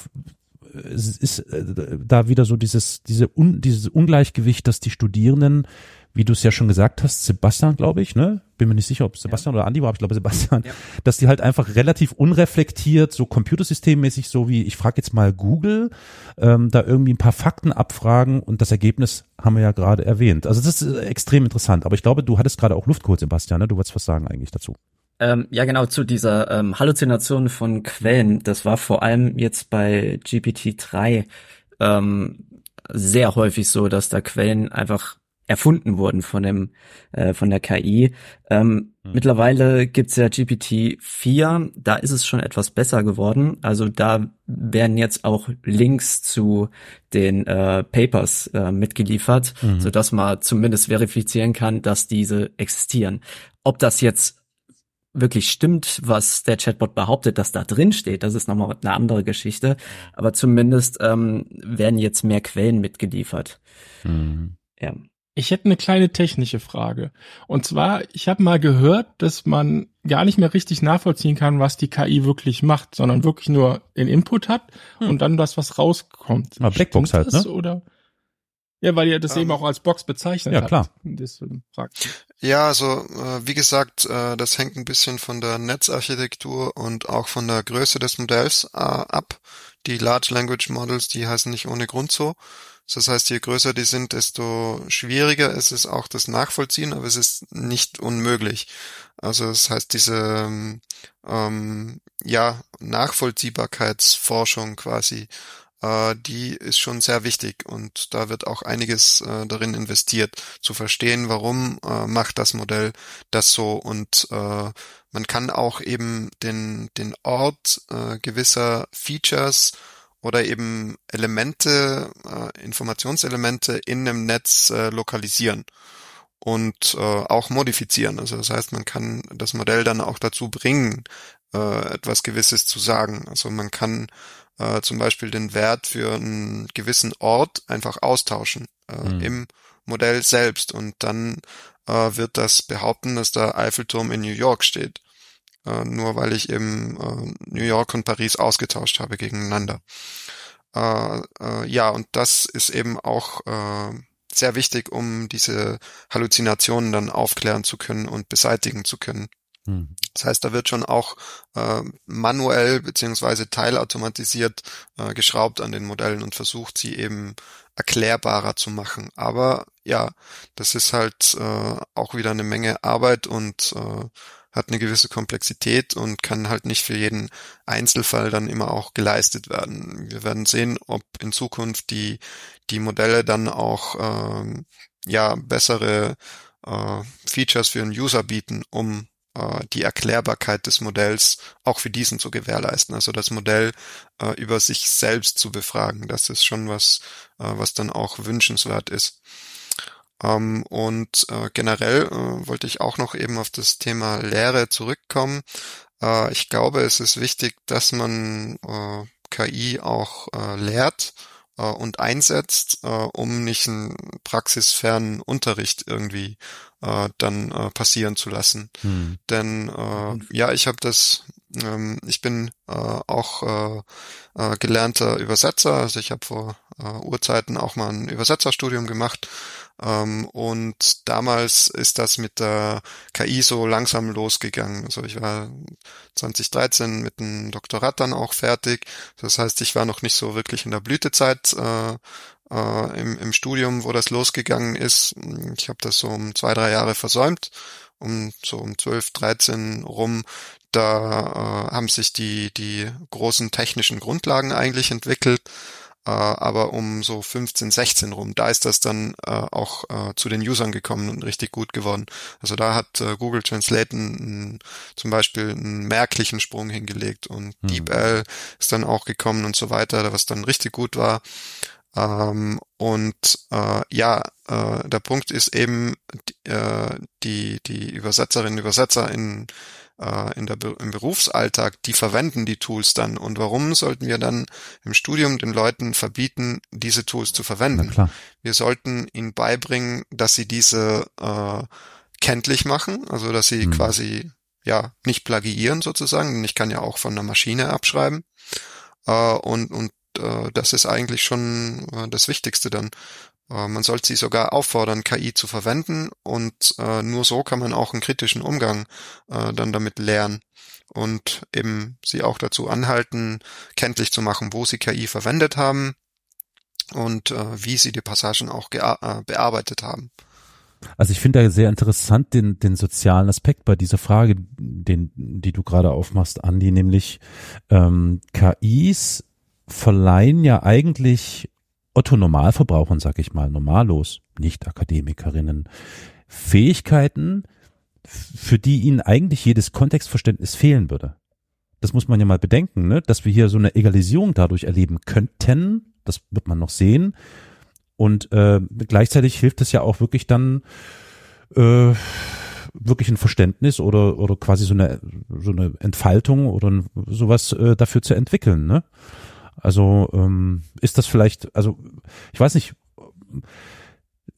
äh, ist äh, da wieder so dieses, diese un, dieses Ungleichgewicht, dass die Studierenden wie du es ja schon gesagt hast, Sebastian, glaube ich, ne? Bin mir nicht sicher, ob Sebastian ja. oder Andi war, aber ich glaube Sebastian, ja. dass die halt einfach relativ unreflektiert, so computersystemmäßig, so wie ich frage jetzt mal Google, ähm, da irgendwie ein paar Fakten abfragen und das Ergebnis haben wir ja gerade erwähnt. Also das ist extrem interessant. Aber ich glaube, du hattest gerade auch Luft kurz, Sebastian, ne? Du wolltest was sagen eigentlich dazu. Ähm, ja, genau, zu dieser ähm, Halluzination von Quellen. Das war vor allem jetzt bei GPT-3 ähm, sehr häufig so, dass da Quellen einfach erfunden wurden von dem äh, von der KI. Ähm, mhm. Mittlerweile gibt's ja GPT 4, da ist es schon etwas besser geworden. Also da werden jetzt auch Links zu den äh, Papers äh, mitgeliefert, mhm. so dass man zumindest verifizieren kann, dass diese existieren. Ob das jetzt wirklich stimmt, was der Chatbot behauptet, dass da drin steht, das ist nochmal eine andere Geschichte. Aber zumindest ähm, werden jetzt mehr Quellen mitgeliefert. Mhm. Ja. Ich hätte eine kleine technische Frage. Und zwar, ich habe mal gehört, dass man gar nicht mehr richtig nachvollziehen kann, was die KI wirklich macht, sondern wirklich nur den Input hat hm. und dann das, was rauskommt. Na, Blackbox halt, ne? Oder? Ja, weil ihr das um, eben ähm, auch als Box bezeichnet ja, klar. Ja, also äh, wie gesagt, äh, das hängt ein bisschen von der Netzarchitektur und auch von der Größe des Modells äh, ab. Die Large Language Models, die heißen nicht ohne Grund so. Das heißt, je größer die sind, desto schwieriger ist es auch das Nachvollziehen, aber es ist nicht unmöglich. Also das heißt, diese ähm, ja Nachvollziehbarkeitsforschung quasi äh, die ist schon sehr wichtig und da wird auch einiges äh, darin investiert, zu verstehen, warum äh, macht das Modell das so und äh, man kann auch eben den, den Ort äh, gewisser Features oder eben Elemente, äh, Informationselemente in einem Netz äh, lokalisieren und äh, auch modifizieren. Also das heißt, man kann das Modell dann auch dazu bringen, äh, etwas Gewisses zu sagen. Also man kann äh, zum Beispiel den Wert für einen gewissen Ort einfach austauschen äh, mhm. im Modell selbst und dann äh, wird das behaupten, dass der Eiffelturm in New York steht. Äh, nur weil ich eben äh, New York und Paris ausgetauscht habe gegeneinander. Äh, äh, ja, und das ist eben auch äh, sehr wichtig, um diese Halluzinationen dann aufklären zu können und beseitigen zu können. Mhm. Das heißt, da wird schon auch äh, manuell beziehungsweise teilautomatisiert äh, geschraubt an den Modellen und versucht, sie eben erklärbarer zu machen. Aber ja, das ist halt äh, auch wieder eine Menge Arbeit und äh, hat eine gewisse Komplexität und kann halt nicht für jeden Einzelfall dann immer auch geleistet werden. Wir werden sehen, ob in Zukunft die, die Modelle dann auch ähm, ja bessere äh, Features für einen User bieten, um äh, die Erklärbarkeit des Modells auch für diesen zu gewährleisten. Also das Modell äh, über sich selbst zu befragen, das ist schon was, äh, was dann auch wünschenswert ist. Ähm, und äh, generell äh, wollte ich auch noch eben auf das Thema Lehre zurückkommen. Äh, ich glaube, es ist wichtig, dass man KI auch lehrt äh, und einsetzt, äh, um nicht einen praxisfernen Unterricht irgendwie äh, dann äh, passieren zu lassen. Hm. Denn äh, ja, ich habe das, ich bin äh, auch äh, äh, gelernter Übersetzer, also ich habe vor äh, Urzeiten auch mal ein Übersetzerstudium gemacht ähm, und damals ist das mit der KI so langsam losgegangen. Also ich war 2013 mit einem Doktorat dann auch fertig. Das heißt, ich war noch nicht so wirklich in der Blütezeit äh, äh, im, im Studium, wo das losgegangen ist. Ich habe das so um zwei, drei Jahre versäumt um so um 12, 13 rum, da äh, haben sich die, die großen technischen Grundlagen eigentlich entwickelt. Äh, aber um so 15, 16 rum, da ist das dann äh, auch äh, zu den Usern gekommen und richtig gut geworden. Also da hat äh, Google Translate n, zum Beispiel einen merklichen Sprung hingelegt und mhm. DeepL ist dann auch gekommen und so weiter, was dann richtig gut war. Ähm, und äh, ja, äh, der Punkt ist eben, äh, die, die Übersetzerinnen und Übersetzer in äh, in der, im Berufsalltag, die verwenden die Tools dann. Und warum sollten wir dann im Studium den Leuten verbieten, diese Tools zu verwenden? Wir sollten ihnen beibringen, dass sie diese äh, kenntlich machen, also dass sie mhm. quasi ja nicht plagiieren sozusagen, denn ich kann ja auch von einer Maschine abschreiben. Äh, und und äh, das ist eigentlich schon äh, das Wichtigste dann. Äh, man sollte sie sogar auffordern, KI zu verwenden und äh, nur so kann man auch einen kritischen Umgang äh, dann damit lernen und eben sie auch dazu anhalten, kenntlich zu machen, wo sie KI verwendet haben und äh, wie sie die Passagen auch äh, bearbeitet haben. Also ich finde da sehr interessant den, den sozialen Aspekt bei dieser Frage, den, die du gerade aufmachst, Andi, nämlich ähm, KIs verleihen ja eigentlich Otto Normalverbrauchern, sag ich mal, normallos, nicht Akademikerinnen, Fähigkeiten, für die ihnen eigentlich jedes Kontextverständnis fehlen würde. Das muss man ja mal bedenken, ne? dass wir hier so eine Egalisierung dadurch erleben könnten. Das wird man noch sehen. Und äh, gleichzeitig hilft es ja auch wirklich dann äh, wirklich ein Verständnis oder oder quasi so eine so eine Entfaltung oder sowas äh, dafür zu entwickeln. Ne? Also ähm, ist das vielleicht, also ich weiß nicht,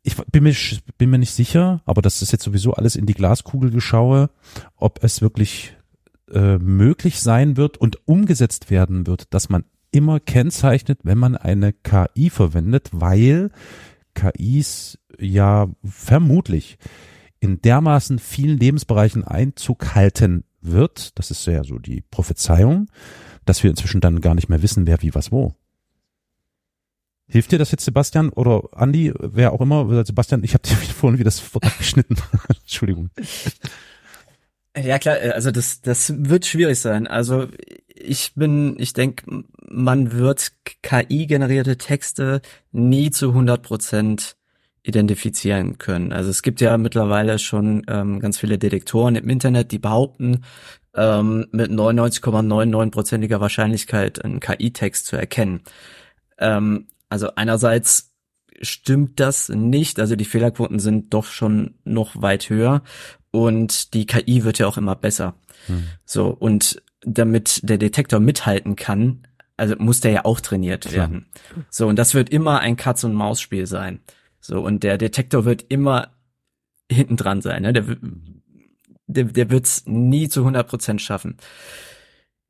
ich bin mir, bin mir nicht sicher, aber das ist jetzt sowieso alles in die Glaskugel geschaue, ob es wirklich äh, möglich sein wird und umgesetzt werden wird, dass man immer kennzeichnet, wenn man eine KI verwendet, weil KIs ja vermutlich in dermaßen vielen Lebensbereichen Einzug halten wird, das ist ja so die Prophezeiung, dass wir inzwischen dann gar nicht mehr wissen, wer wie was wo. Hilft dir das jetzt, Sebastian oder Andi, wer auch immer? Sebastian, ich habe dir vorhin wieder das Wort abgeschnitten. Entschuldigung. Ja klar, also das, das wird schwierig sein. Also ich bin, ich denke, man wird KI-generierte Texte nie zu 100 Prozent identifizieren können. Also es gibt ja mittlerweile schon ähm, ganz viele Detektoren im Internet, die behaupten, ähm, mit 99,99%iger Wahrscheinlichkeit einen KI-Text zu erkennen. Ähm, also einerseits stimmt das nicht, also die Fehlerquoten sind doch schon noch weit höher und die KI wird ja auch immer besser. Hm. So, und damit der Detektor mithalten kann, also muss der ja auch trainiert Klar. werden. So, und das wird immer ein Katz-und-Maus-Spiel sein. So, und der Detektor wird immer hinten dran sein, ne? Der, der, der wird's nie zu 100 Prozent schaffen.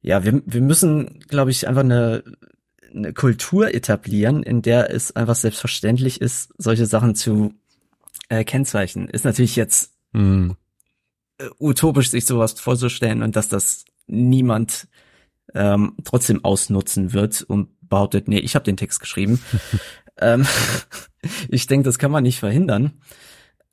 Ja, wir, wir müssen, glaube ich, einfach eine, eine Kultur etablieren, in der es einfach selbstverständlich ist, solche Sachen zu äh, kennzeichnen. Ist natürlich jetzt mm. utopisch, sich sowas vorzustellen und dass das niemand ähm, trotzdem ausnutzen wird und behauptet, nee, ich habe den Text geschrieben. ähm, ich denke, das kann man nicht verhindern.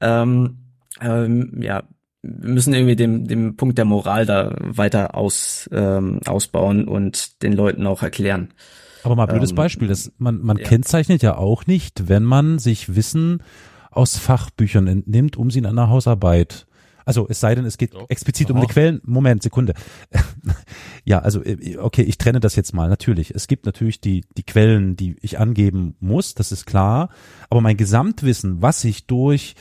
Ähm, ähm, ja, müssen irgendwie dem, dem Punkt der Moral da weiter aus, ähm, ausbauen und den Leuten auch erklären. Aber mal blödes ähm, Beispiel, das, man, man ja. kennzeichnet ja auch nicht, wenn man sich Wissen aus Fachbüchern entnimmt, um sie in einer Hausarbeit also es sei denn, es geht Doch. explizit Aha. um die Quellen. Moment, Sekunde. ja, also äh, okay, ich trenne das jetzt mal. Natürlich, es gibt natürlich die die Quellen, die ich angeben muss, das ist klar. Aber mein Gesamtwissen, was ich durch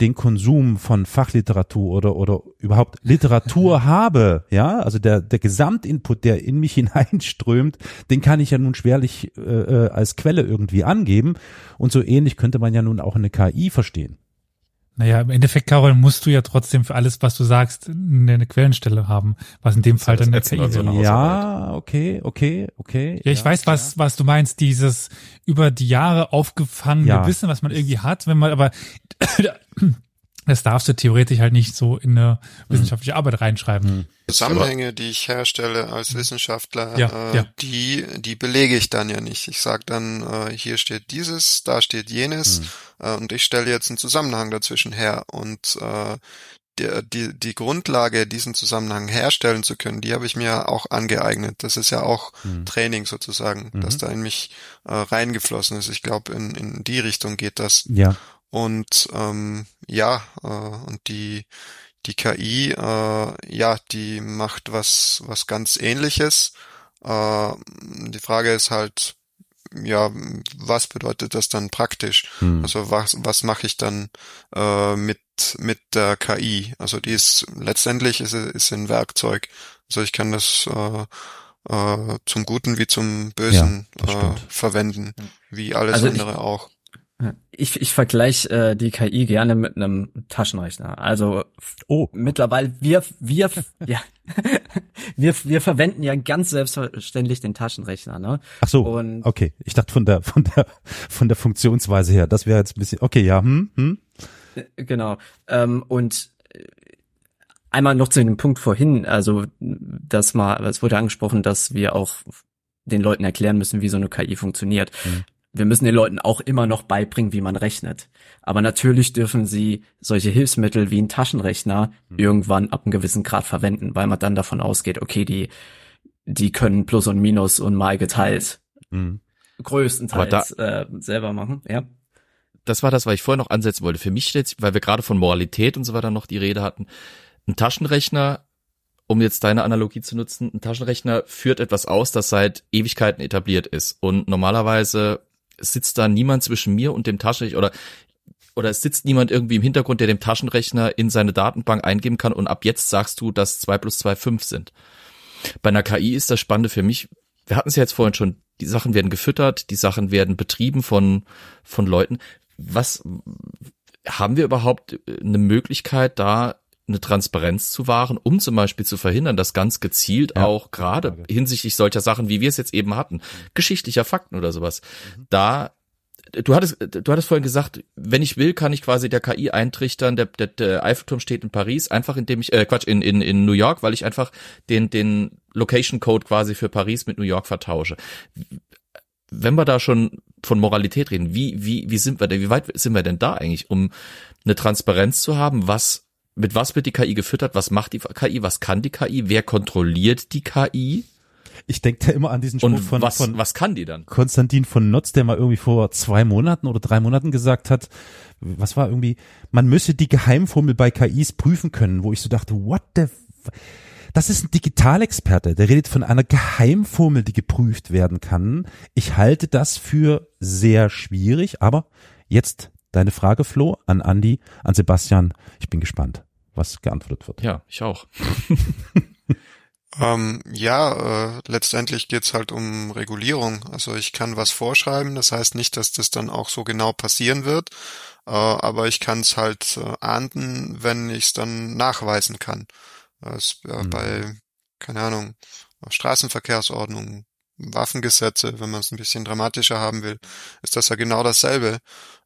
den Konsum von Fachliteratur oder oder überhaupt Literatur habe, ja, also der der Gesamtinput, der in mich hineinströmt, den kann ich ja nun schwerlich äh, äh als Quelle irgendwie angeben und so ähnlich könnte man ja nun auch eine KI verstehen. Naja, im Endeffekt, Carol, musst du ja trotzdem für alles, was du sagst, eine Quellenstelle haben, was in dem Fall dann eine KI. So ja, okay, okay, okay. Ja, ich ja, weiß, was, ja. was du meinst, dieses über die Jahre aufgefangene ja. Wissen, was man irgendwie hat, wenn man aber das darfst du theoretisch halt nicht so in eine wissenschaftliche Arbeit reinschreiben. Hm. Zusammenhänge, die ich herstelle als Wissenschaftler, ja, äh, ja. die die belege ich dann ja nicht. Ich sage dann, äh, hier steht dieses, da steht jenes hm. äh, und ich stelle jetzt einen Zusammenhang dazwischen her und äh, die, die, die Grundlage, diesen Zusammenhang herstellen zu können, die habe ich mir auch angeeignet. Das ist ja auch hm. Training sozusagen, mhm. dass da in mich äh, reingeflossen ist. Ich glaube, in, in die Richtung geht das. Ja. Und ähm, ja, äh, und die die KI, äh, ja, die macht was was ganz Ähnliches. Äh, die Frage ist halt, ja, was bedeutet das dann praktisch? Hm. Also was was mache ich dann äh, mit mit der KI? Also die ist letztendlich ist ist ein Werkzeug. Also ich kann das äh, äh, zum Guten wie zum Bösen ja, äh, verwenden, wie alles also andere ich, auch. Ich, ich vergleiche äh, die KI gerne mit einem Taschenrechner. Also oh. mittlerweile wir wir ja wir wir verwenden ja ganz selbstverständlich den Taschenrechner, ne? Ach so. Und okay, ich dachte von der von der von der Funktionsweise her, das wäre jetzt ein bisschen okay, ja, hm, hm. Äh, genau. Ähm, und äh, einmal noch zu dem Punkt vorhin, also das mal, es wurde angesprochen, dass wir auch den Leuten erklären müssen, wie so eine KI funktioniert. Mhm wir müssen den Leuten auch immer noch beibringen, wie man rechnet. Aber natürlich dürfen sie solche Hilfsmittel wie ein Taschenrechner mhm. irgendwann ab einem gewissen Grad verwenden, weil man dann davon ausgeht, okay, die, die können Plus und Minus und mal geteilt mhm. größtenteils da, äh, selber machen, ja. Das war das, was ich vorher noch ansetzen wollte. Für mich steht, weil wir gerade von Moralität und so weiter noch die Rede hatten, ein Taschenrechner um jetzt deine Analogie zu nutzen, ein Taschenrechner führt etwas aus, das seit Ewigkeiten etabliert ist. Und normalerweise sitzt da niemand zwischen mir und dem Taschenrechner oder oder es sitzt niemand irgendwie im Hintergrund, der dem Taschenrechner in seine Datenbank eingeben kann und ab jetzt sagst du, dass zwei plus zwei fünf sind. Bei einer KI ist das Spannende für mich, wir hatten es ja jetzt vorhin schon, die Sachen werden gefüttert, die Sachen werden betrieben von, von Leuten. was haben wir überhaupt eine Möglichkeit, da eine Transparenz zu wahren, um zum Beispiel zu verhindern, dass ganz gezielt ja, auch gerade hinsichtlich solcher Sachen, wie wir es jetzt eben hatten, geschichtlicher Fakten oder sowas, mhm. da du hattest, du hattest vorhin gesagt, wenn ich will, kann ich quasi der KI eintrichtern, der, der, der Eiffelturm steht in Paris, einfach indem ich, äh, Quatsch, in, in, in New York, weil ich einfach den, den Location Code quasi für Paris mit New York vertausche. Wenn wir da schon von Moralität reden, wie, wie, wie sind wir denn, wie weit sind wir denn da eigentlich, um eine Transparenz zu haben, was, mit was wird die KI gefüttert, was macht die KI, was kann die KI, wer kontrolliert die KI? Ich denke da immer an diesen Spruch Und von, was, von was kann die dann? Konstantin von Notz, der mal irgendwie vor zwei Monaten oder drei Monaten gesagt hat, was war irgendwie, man müsse die Geheimformel bei KIs prüfen können, wo ich so dachte, what the, f das ist ein Digitalexperte, der redet von einer Geheimformel, die geprüft werden kann. Ich halte das für sehr schwierig, aber jetzt deine Frage, Flo, an Andi, an Sebastian. Ich bin gespannt, was geantwortet wird. Ja, ich auch. Ähm, ja, äh, letztendlich geht's halt um Regulierung. Also ich kann was vorschreiben, das heißt nicht, dass das dann auch so genau passieren wird, äh, aber ich kann es halt äh, ahnden, wenn ich es dann nachweisen kann. Das, äh, mhm. Bei, keine Ahnung, Straßenverkehrsordnung, Waffengesetze, wenn man es ein bisschen dramatischer haben will, ist das ja genau dasselbe.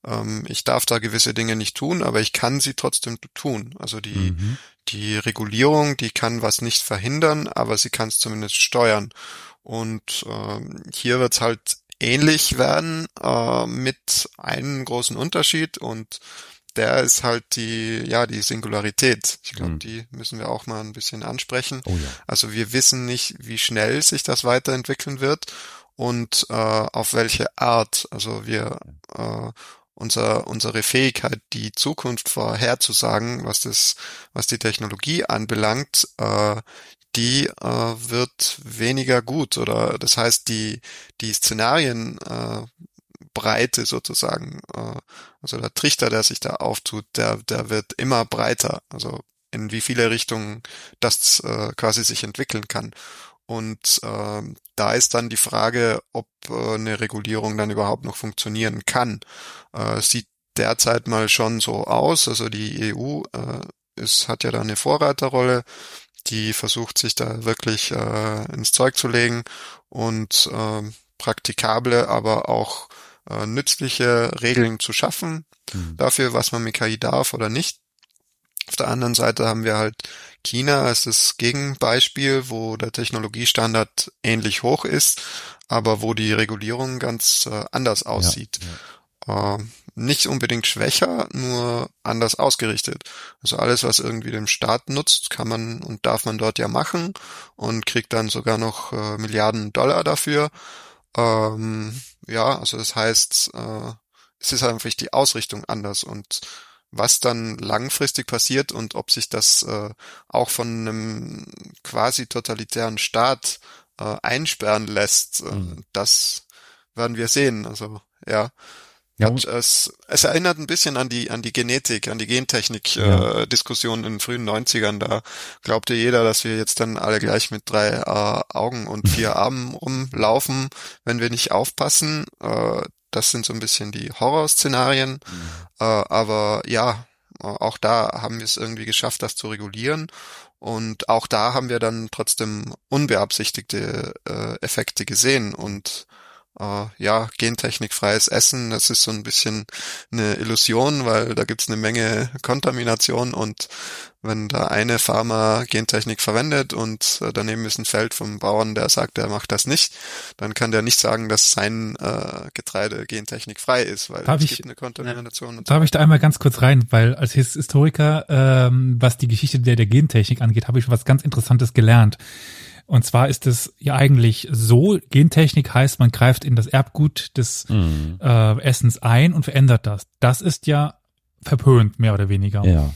Ähm, ich darf da gewisse Dinge nicht tun, aber ich kann sie trotzdem tun. Also die, mhm. die Regulierung, die kann was nicht verhindern, aber sie kann es zumindest steuern. Und ähm, hier wird es halt ähnlich werden äh, mit einem großen Unterschied und der ist halt die, ja, die Singularität. Ich glaube, mhm. die müssen wir auch mal ein bisschen ansprechen. Oh ja. Also wir wissen nicht, wie schnell sich das weiterentwickeln wird und äh, auf welche Art. Also wir äh, unser, unsere Fähigkeit, die Zukunft vorherzusagen, was das, was die Technologie anbelangt, äh, die äh, wird weniger gut oder das heißt die die Szenarien äh, Breite sozusagen, äh, also der Trichter, der sich da auftut, der, der wird immer breiter, also in wie viele Richtungen das äh, quasi sich entwickeln kann. Und äh, da ist dann die Frage, ob äh, eine Regulierung dann überhaupt noch funktionieren kann. Äh, sieht derzeit mal schon so aus. Also die EU äh, ist, hat ja da eine Vorreiterrolle. Die versucht sich da wirklich äh, ins Zeug zu legen und äh, praktikable, aber auch äh, nützliche Regeln zu schaffen mhm. dafür, was man mit KI darf oder nicht. Auf der anderen Seite haben wir halt China als das Gegenbeispiel, wo der Technologiestandard ähnlich hoch ist, aber wo die Regulierung ganz äh, anders aussieht. Ja, ja. Äh, nicht unbedingt schwächer, nur anders ausgerichtet. Also alles, was irgendwie dem Staat nutzt, kann man und darf man dort ja machen und kriegt dann sogar noch äh, Milliarden Dollar dafür. Ähm, ja, also das heißt, äh, es ist einfach die Ausrichtung anders und was dann langfristig passiert und ob sich das äh, auch von einem quasi totalitären Staat äh, einsperren lässt, äh, mhm. das werden wir sehen. Also ja. Hat, es, es erinnert ein bisschen an die an die Genetik, an die Gentechnik ja. äh, in den frühen 90ern. Da glaubte jeder, dass wir jetzt dann alle gleich mit drei äh, Augen und vier Armen rumlaufen, wenn wir nicht aufpassen. Äh, das sind so ein bisschen die Horrorszenarien. Mhm. Äh, aber ja, auch da haben wir es irgendwie geschafft, das zu regulieren. Und auch da haben wir dann trotzdem unbeabsichtigte äh, Effekte gesehen und äh, ja, gentechnikfreies Essen, das ist so ein bisschen eine Illusion, weil da gibt's eine Menge Kontamination und wenn da eine Pharma Gentechnik verwendet und äh, daneben ist ein Feld vom Bauern, der sagt, der macht das nicht, dann kann der nicht sagen, dass sein äh, Getreide gentechnikfrei ist, weil darf es ich, gibt eine Kontamination. Ja, darf so. ich da einmal ganz kurz rein, weil als Historiker, ähm, was die Geschichte der, der Gentechnik angeht, habe ich was ganz Interessantes gelernt. Und zwar ist es ja eigentlich so, Gentechnik heißt, man greift in das Erbgut des mhm. äh, Essens ein und verändert das. Das ist ja verpönt, mehr oder weniger. Ja.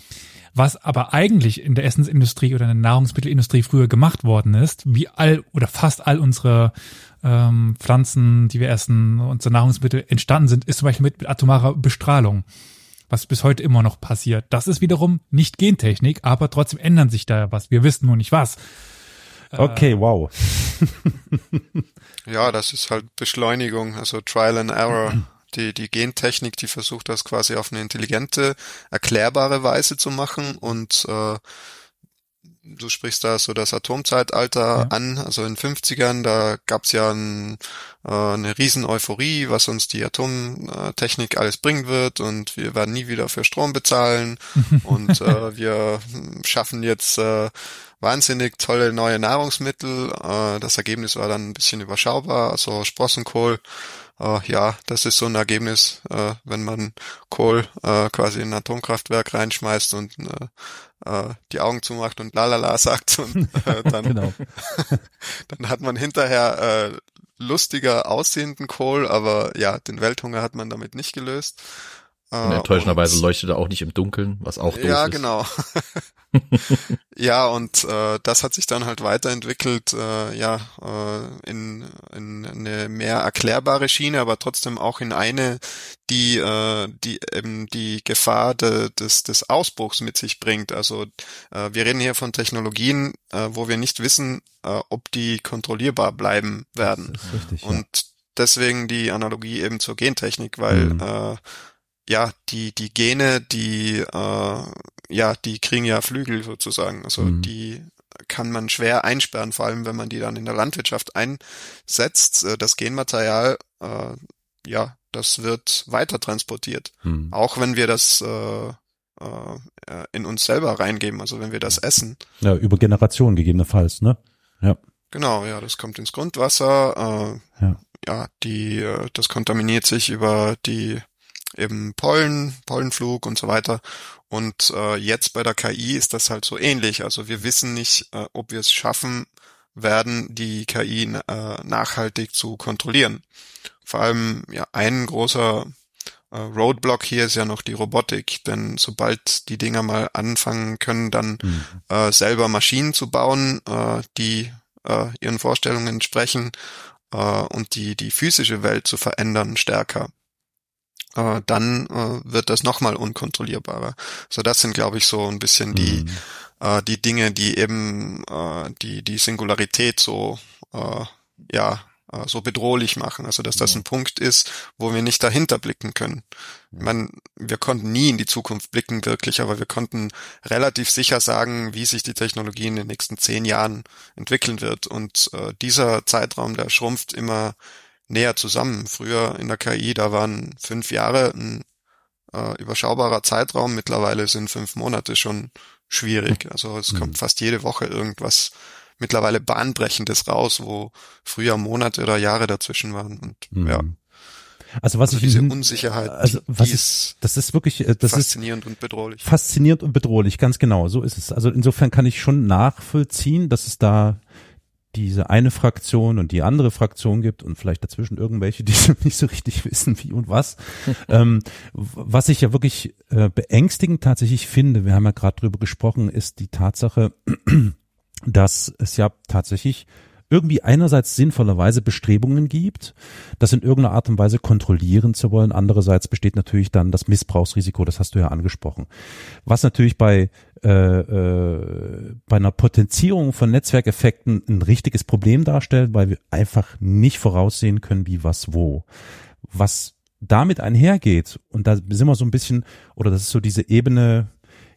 Was aber eigentlich in der Essensindustrie oder in der Nahrungsmittelindustrie früher gemacht worden ist, wie all oder fast all unsere ähm, Pflanzen, die wir essen, unsere Nahrungsmittel entstanden sind, ist zum Beispiel mit, mit atomarer Bestrahlung was bis heute immer noch passiert. Das ist wiederum nicht Gentechnik, aber trotzdem ändern sich da was. Wir wissen nur nicht was. Okay, äh, wow. ja, das ist halt Beschleunigung, also Trial and Error. die, die Gentechnik, die versucht das quasi auf eine intelligente, erklärbare Weise zu machen und äh, du sprichst da so das Atomzeitalter ja. an, also in 50ern, da gab's ja ein, äh, eine riesen Euphorie, was uns die Atomtechnik alles bringen wird und wir werden nie wieder für Strom bezahlen und äh, wir schaffen jetzt äh, wahnsinnig tolle neue Nahrungsmittel. Äh, das Ergebnis war dann ein bisschen überschaubar, also Sprossenkohl äh, ja, das ist so ein Ergebnis, äh, wenn man Kohl äh, quasi in ein Atomkraftwerk reinschmeißt und äh, äh, die Augen zumacht und lalala sagt und äh, dann, genau. dann hat man hinterher äh, lustiger aussehenden Kohl, aber ja, den Welthunger hat man damit nicht gelöst. Und enttäuschenderweise leuchtet er auch nicht im Dunkeln, was auch doof ja, ist. Ja, genau. ja, und äh, das hat sich dann halt weiterentwickelt, äh, ja, äh, in, in eine mehr erklärbare Schiene, aber trotzdem auch in eine, die, äh, die eben die Gefahr de, des, des Ausbruchs mit sich bringt. Also äh, wir reden hier von Technologien, äh, wo wir nicht wissen, äh, ob die kontrollierbar bleiben werden. Das ist richtig, und ja. deswegen die Analogie eben zur Gentechnik, weil mhm. äh, ja, die, die Gene, die, äh, ja, die kriegen ja Flügel sozusagen. Also mhm. die kann man schwer einsperren, vor allem wenn man die dann in der Landwirtschaft einsetzt. Äh, das Genmaterial, äh, ja, das wird weiter transportiert. Mhm. Auch wenn wir das äh, äh, in uns selber reingeben, also wenn wir das essen. Ja, über Generationen gegebenenfalls, ne? Ja. Genau, ja, das kommt ins Grundwasser. Äh, ja. ja, die, äh, das kontaminiert sich über die eben Pollen, Pollenflug und so weiter. Und äh, jetzt bei der KI ist das halt so ähnlich. Also wir wissen nicht, äh, ob wir es schaffen werden, die KI äh, nachhaltig zu kontrollieren. Vor allem ja ein großer äh, Roadblock hier ist ja noch die Robotik, denn sobald die Dinger mal anfangen können, dann mhm. äh, selber Maschinen zu bauen, äh, die äh, ihren Vorstellungen entsprechen äh, und die die physische Welt zu verändern stärker, äh, dann äh, wird das nochmal unkontrollierbarer. So das sind, glaube ich, so ein bisschen die, mhm. äh, die Dinge, die eben äh, die, die Singularität so, äh, ja, äh, so bedrohlich machen. Also dass das ein Punkt ist, wo wir nicht dahinter blicken können. Ich meine, wir konnten nie in die Zukunft blicken wirklich, aber wir konnten relativ sicher sagen, wie sich die Technologie in den nächsten zehn Jahren entwickeln wird. Und äh, dieser Zeitraum, der schrumpft immer näher zusammen. Früher in der KI, da waren fünf Jahre ein äh, überschaubarer Zeitraum. Mittlerweile sind fünf Monate schon schwierig. Also es mhm. kommt fast jede Woche irgendwas mittlerweile bahnbrechendes raus, wo früher Monate oder Jahre dazwischen waren. Und mhm. ja. Also was also ich diese Unsicherheit, also was ist, das ist wirklich, äh, das faszinierend ist und bedrohlich. Faszinierend und bedrohlich, ganz genau. So ist es. Also insofern kann ich schon nachvollziehen, dass es da diese eine Fraktion und die andere Fraktion gibt und vielleicht dazwischen irgendwelche, die nicht so richtig wissen, wie und was. ähm, was ich ja wirklich äh, beängstigend tatsächlich finde, wir haben ja gerade drüber gesprochen, ist die Tatsache, dass es ja tatsächlich irgendwie einerseits sinnvollerweise Bestrebungen gibt, das in irgendeiner Art und Weise kontrollieren zu wollen. Andererseits besteht natürlich dann das Missbrauchsrisiko, das hast du ja angesprochen. Was natürlich bei, äh, äh, bei einer Potenzierung von Netzwerkeffekten ein richtiges Problem darstellt, weil wir einfach nicht voraussehen können, wie was wo. Was damit einhergeht, und da sind wir so ein bisschen, oder das ist so diese Ebene,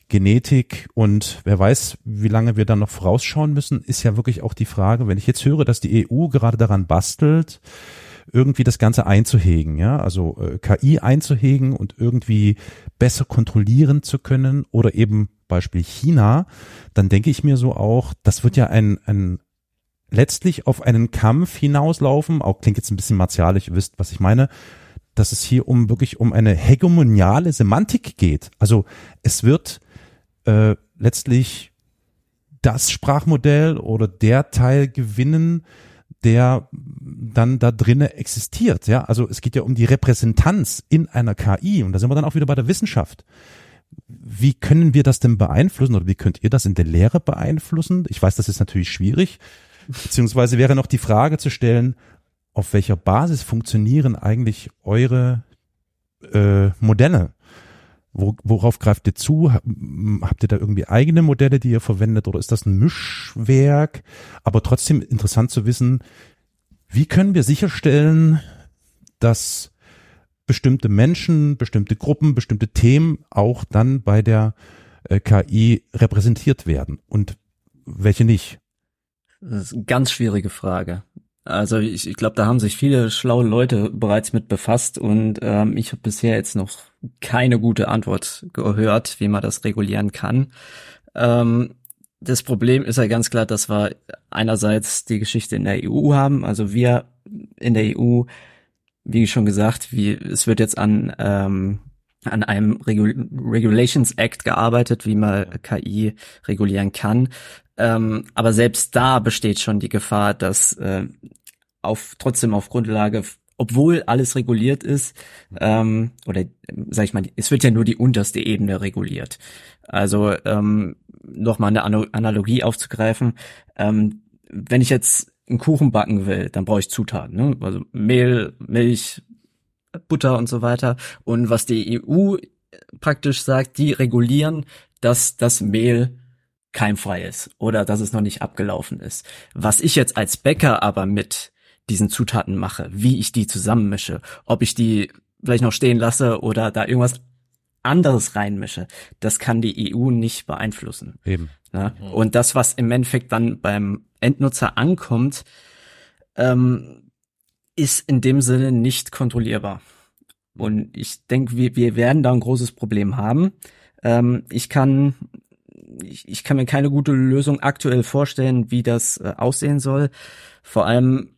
Genetik und wer weiß, wie lange wir dann noch vorausschauen müssen, ist ja wirklich auch die Frage, wenn ich jetzt höre, dass die EU gerade daran bastelt, irgendwie das Ganze einzuhegen, ja, also äh, KI einzuhegen und irgendwie besser kontrollieren zu können oder eben Beispiel China, dann denke ich mir so auch, das wird ja ein, ein letztlich auf einen Kampf hinauslaufen, auch klingt jetzt ein bisschen martialisch, ihr wisst, was ich meine, dass es hier um wirklich um eine hegemoniale Semantik geht. Also es wird äh, letztlich das Sprachmodell oder der Teil gewinnen, der dann da drinnen existiert. Ja, also es geht ja um die Repräsentanz in einer KI und da sind wir dann auch wieder bei der Wissenschaft. Wie können wir das denn beeinflussen oder wie könnt ihr das in der Lehre beeinflussen? Ich weiß, das ist natürlich schwierig. Beziehungsweise wäre noch die Frage zu stellen, auf welcher Basis funktionieren eigentlich eure äh, Modelle? Wo, worauf greift ihr zu? Habt ihr da irgendwie eigene Modelle, die ihr verwendet oder ist das ein Mischwerk? Aber trotzdem interessant zu wissen, wie können wir sicherstellen, dass bestimmte Menschen, bestimmte Gruppen, bestimmte Themen auch dann bei der äh, KI repräsentiert werden und welche nicht? Das ist eine ganz schwierige Frage. Also ich, ich glaube, da haben sich viele schlaue Leute bereits mit befasst und ähm, ich habe bisher jetzt noch keine gute Antwort gehört, wie man das regulieren kann. Ähm, das Problem ist ja ganz klar, dass wir einerseits die Geschichte in der EU haben. Also wir in der EU, wie schon gesagt, wie, es wird jetzt an, ähm, an einem Regul Regulations Act gearbeitet, wie man KI regulieren kann. Ähm, aber selbst da besteht schon die Gefahr, dass äh, auf trotzdem auf Grundlage obwohl alles reguliert ist, ähm, oder sag ich mal, es wird ja nur die unterste Ebene reguliert. Also ähm, nochmal eine Analogie aufzugreifen, ähm, wenn ich jetzt einen Kuchen backen will, dann brauche ich Zutaten, ne? also Mehl, Milch, Butter und so weiter. Und was die EU praktisch sagt, die regulieren, dass das Mehl keimfrei ist oder dass es noch nicht abgelaufen ist. Was ich jetzt als Bäcker aber mit diesen Zutaten mache, wie ich die zusammenmische, ob ich die vielleicht noch stehen lasse oder da irgendwas anderes reinmische, das kann die EU nicht beeinflussen. Eben. Ja? Und das, was im Endeffekt dann beim Endnutzer ankommt, ähm, ist in dem Sinne nicht kontrollierbar. Und ich denke, wir, wir werden da ein großes Problem haben. Ähm, ich kann ich, ich kann mir keine gute Lösung aktuell vorstellen, wie das äh, aussehen soll. Vor allem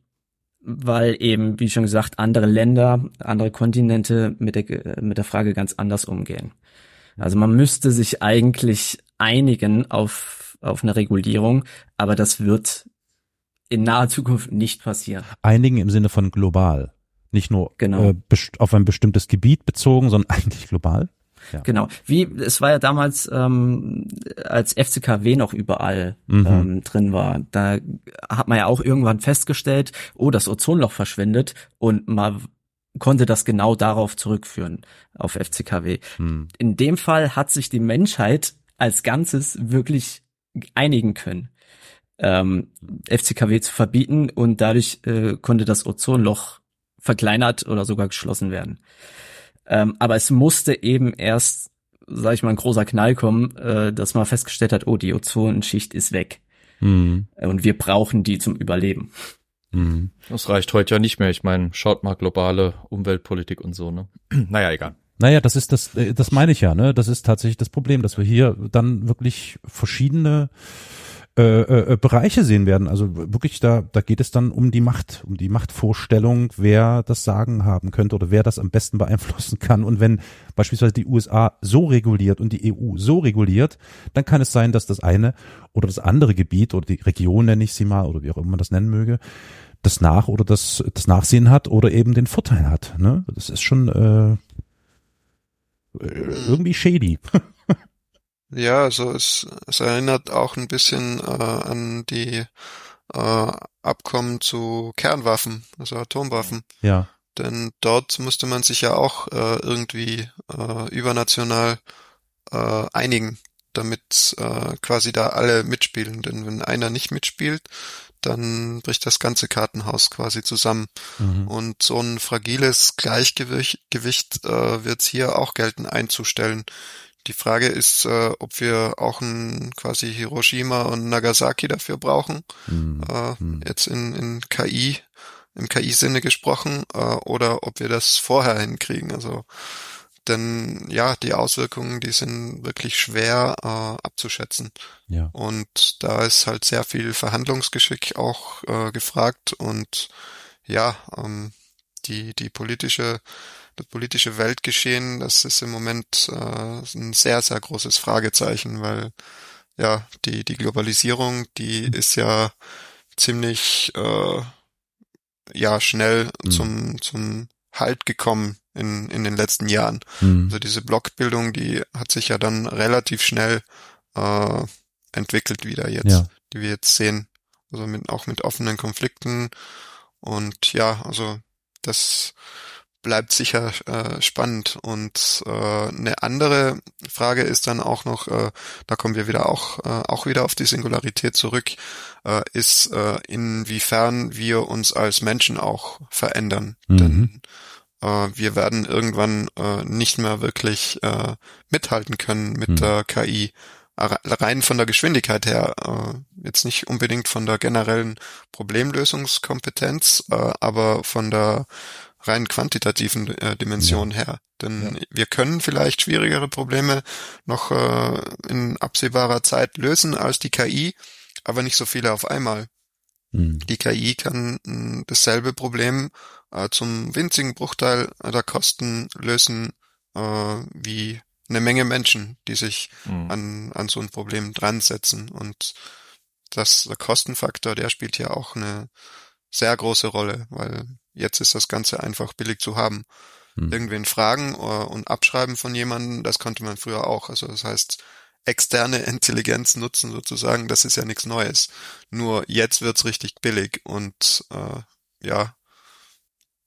weil eben, wie schon gesagt, andere Länder, andere Kontinente mit der, mit der Frage ganz anders umgehen. Also man müsste sich eigentlich einigen auf, auf eine Regulierung, aber das wird in naher Zukunft nicht passieren. Einigen im Sinne von global. Nicht nur genau. äh, auf ein bestimmtes Gebiet bezogen, sondern eigentlich global. Ja. Genau. Wie es war ja damals, ähm, als FCKW noch überall Mhm. ähm, drin war, da hat man ja auch irgendwann festgestellt, oh, das Ozonloch verschwindet und man konnte das genau darauf zurückführen, auf FCKW. Hm. In dem Fall hat sich die Menschheit als Ganzes wirklich einigen können, ähm, FCKW zu verbieten und dadurch äh, konnte das Ozonloch verkleinert oder sogar geschlossen werden. Ähm, aber es musste eben erst, sag ich mal, ein großer Knall kommen, äh, dass man festgestellt hat, oh, die Ozonschicht ist weg. Hm. Und wir brauchen die zum Überleben. Hm. Das reicht heute ja nicht mehr. Ich meine, schaut mal globale Umweltpolitik und so, ne? naja, egal. Naja, das ist das, äh, das meine ich ja, ne? Das ist tatsächlich das Problem, dass wir hier dann wirklich verschiedene äh, äh, Bereiche sehen werden. Also wirklich, da, da geht es dann um die Macht, um die Machtvorstellung, wer das Sagen haben könnte oder wer das am besten beeinflussen kann. Und wenn beispielsweise die USA so reguliert und die EU so reguliert, dann kann es sein, dass das eine oder das andere Gebiet oder die Region nenne ich sie mal oder wie auch immer man das nennen möge, das Nach- oder das, das Nachsehen hat oder eben den Vorteil hat. Ne? Das ist schon äh, irgendwie shady. Ja, also es, es erinnert auch ein bisschen äh, an die äh, Abkommen zu Kernwaffen, also Atomwaffen. Ja. Denn dort musste man sich ja auch äh, irgendwie äh, übernational äh, einigen, damit äh, quasi da alle mitspielen. Denn wenn einer nicht mitspielt, dann bricht das ganze Kartenhaus quasi zusammen. Mhm. Und so ein fragiles Gleichgewicht Gewicht, äh, wird es hier auch gelten einzustellen. Die Frage ist, äh, ob wir auch ein quasi Hiroshima und Nagasaki dafür brauchen. Mhm. Äh, Mhm. jetzt in, in KI, im KI-Sinne gesprochen, äh, oder ob wir das vorher hinkriegen. Also denn ja, die Auswirkungen, die sind wirklich schwer äh, abzuschätzen. Ja. Und da ist halt sehr viel Verhandlungsgeschick auch äh, gefragt und ja, ähm, die, die politische, das politische Weltgeschehen, das ist im Moment äh, ein sehr, sehr großes Fragezeichen, weil ja, die, die Globalisierung, die ist ja ziemlich äh, ja schnell Mhm. zum, zum Halt gekommen in, in den letzten Jahren. Mhm. Also diese Blockbildung, die hat sich ja dann relativ schnell äh, entwickelt wieder jetzt, Ja. die wir jetzt sehen. Also mit, auch mit offenen Konflikten. Und ja, also das bleibt sicher äh, spannend. Und äh, eine andere Frage ist dann auch noch, äh, da kommen wir wieder auch, äh, auch wieder auf die Singularität zurück, äh, ist äh, inwiefern wir uns als Menschen auch verändern. Mhm. Denn äh, wir werden irgendwann äh, nicht mehr wirklich äh, mithalten können mit hm. der KI. Rein von der Geschwindigkeit her, äh, jetzt nicht unbedingt von der generellen Problemlösungskompetenz, äh, aber von der rein quantitativen äh, Dimension ja. her. Denn ja. wir können vielleicht schwierigere Probleme noch äh, in absehbarer Zeit lösen als die KI, aber nicht so viele auf einmal. Mhm. Die KI kann mh, dasselbe Problem äh, zum winzigen Bruchteil der Kosten lösen äh, wie eine Menge Menschen, die sich mhm. an, an so ein Problem dran setzen. Und das, der Kostenfaktor, der spielt hier auch eine sehr große Rolle, weil jetzt ist das Ganze einfach billig zu haben. Mhm. Irgendwen fragen äh, und abschreiben von jemandem, das konnte man früher auch. Also das heißt, externe Intelligenz nutzen sozusagen, das ist ja nichts Neues. Nur jetzt wird's richtig billig und äh, ja,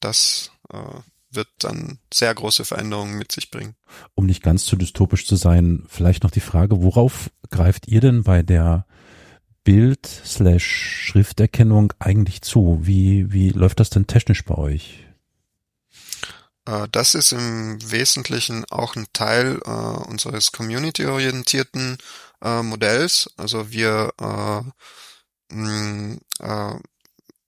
das äh, wird dann sehr große Veränderungen mit sich bringen. Um nicht ganz zu dystopisch zu sein, vielleicht noch die Frage, worauf greift ihr denn bei der Bild-Schrifterkennung eigentlich zu? Wie, wie läuft das denn technisch bei euch? Äh, das ist im Wesentlichen auch ein Teil äh, unseres community-orientierten äh, Modells. Also wir äh, äh,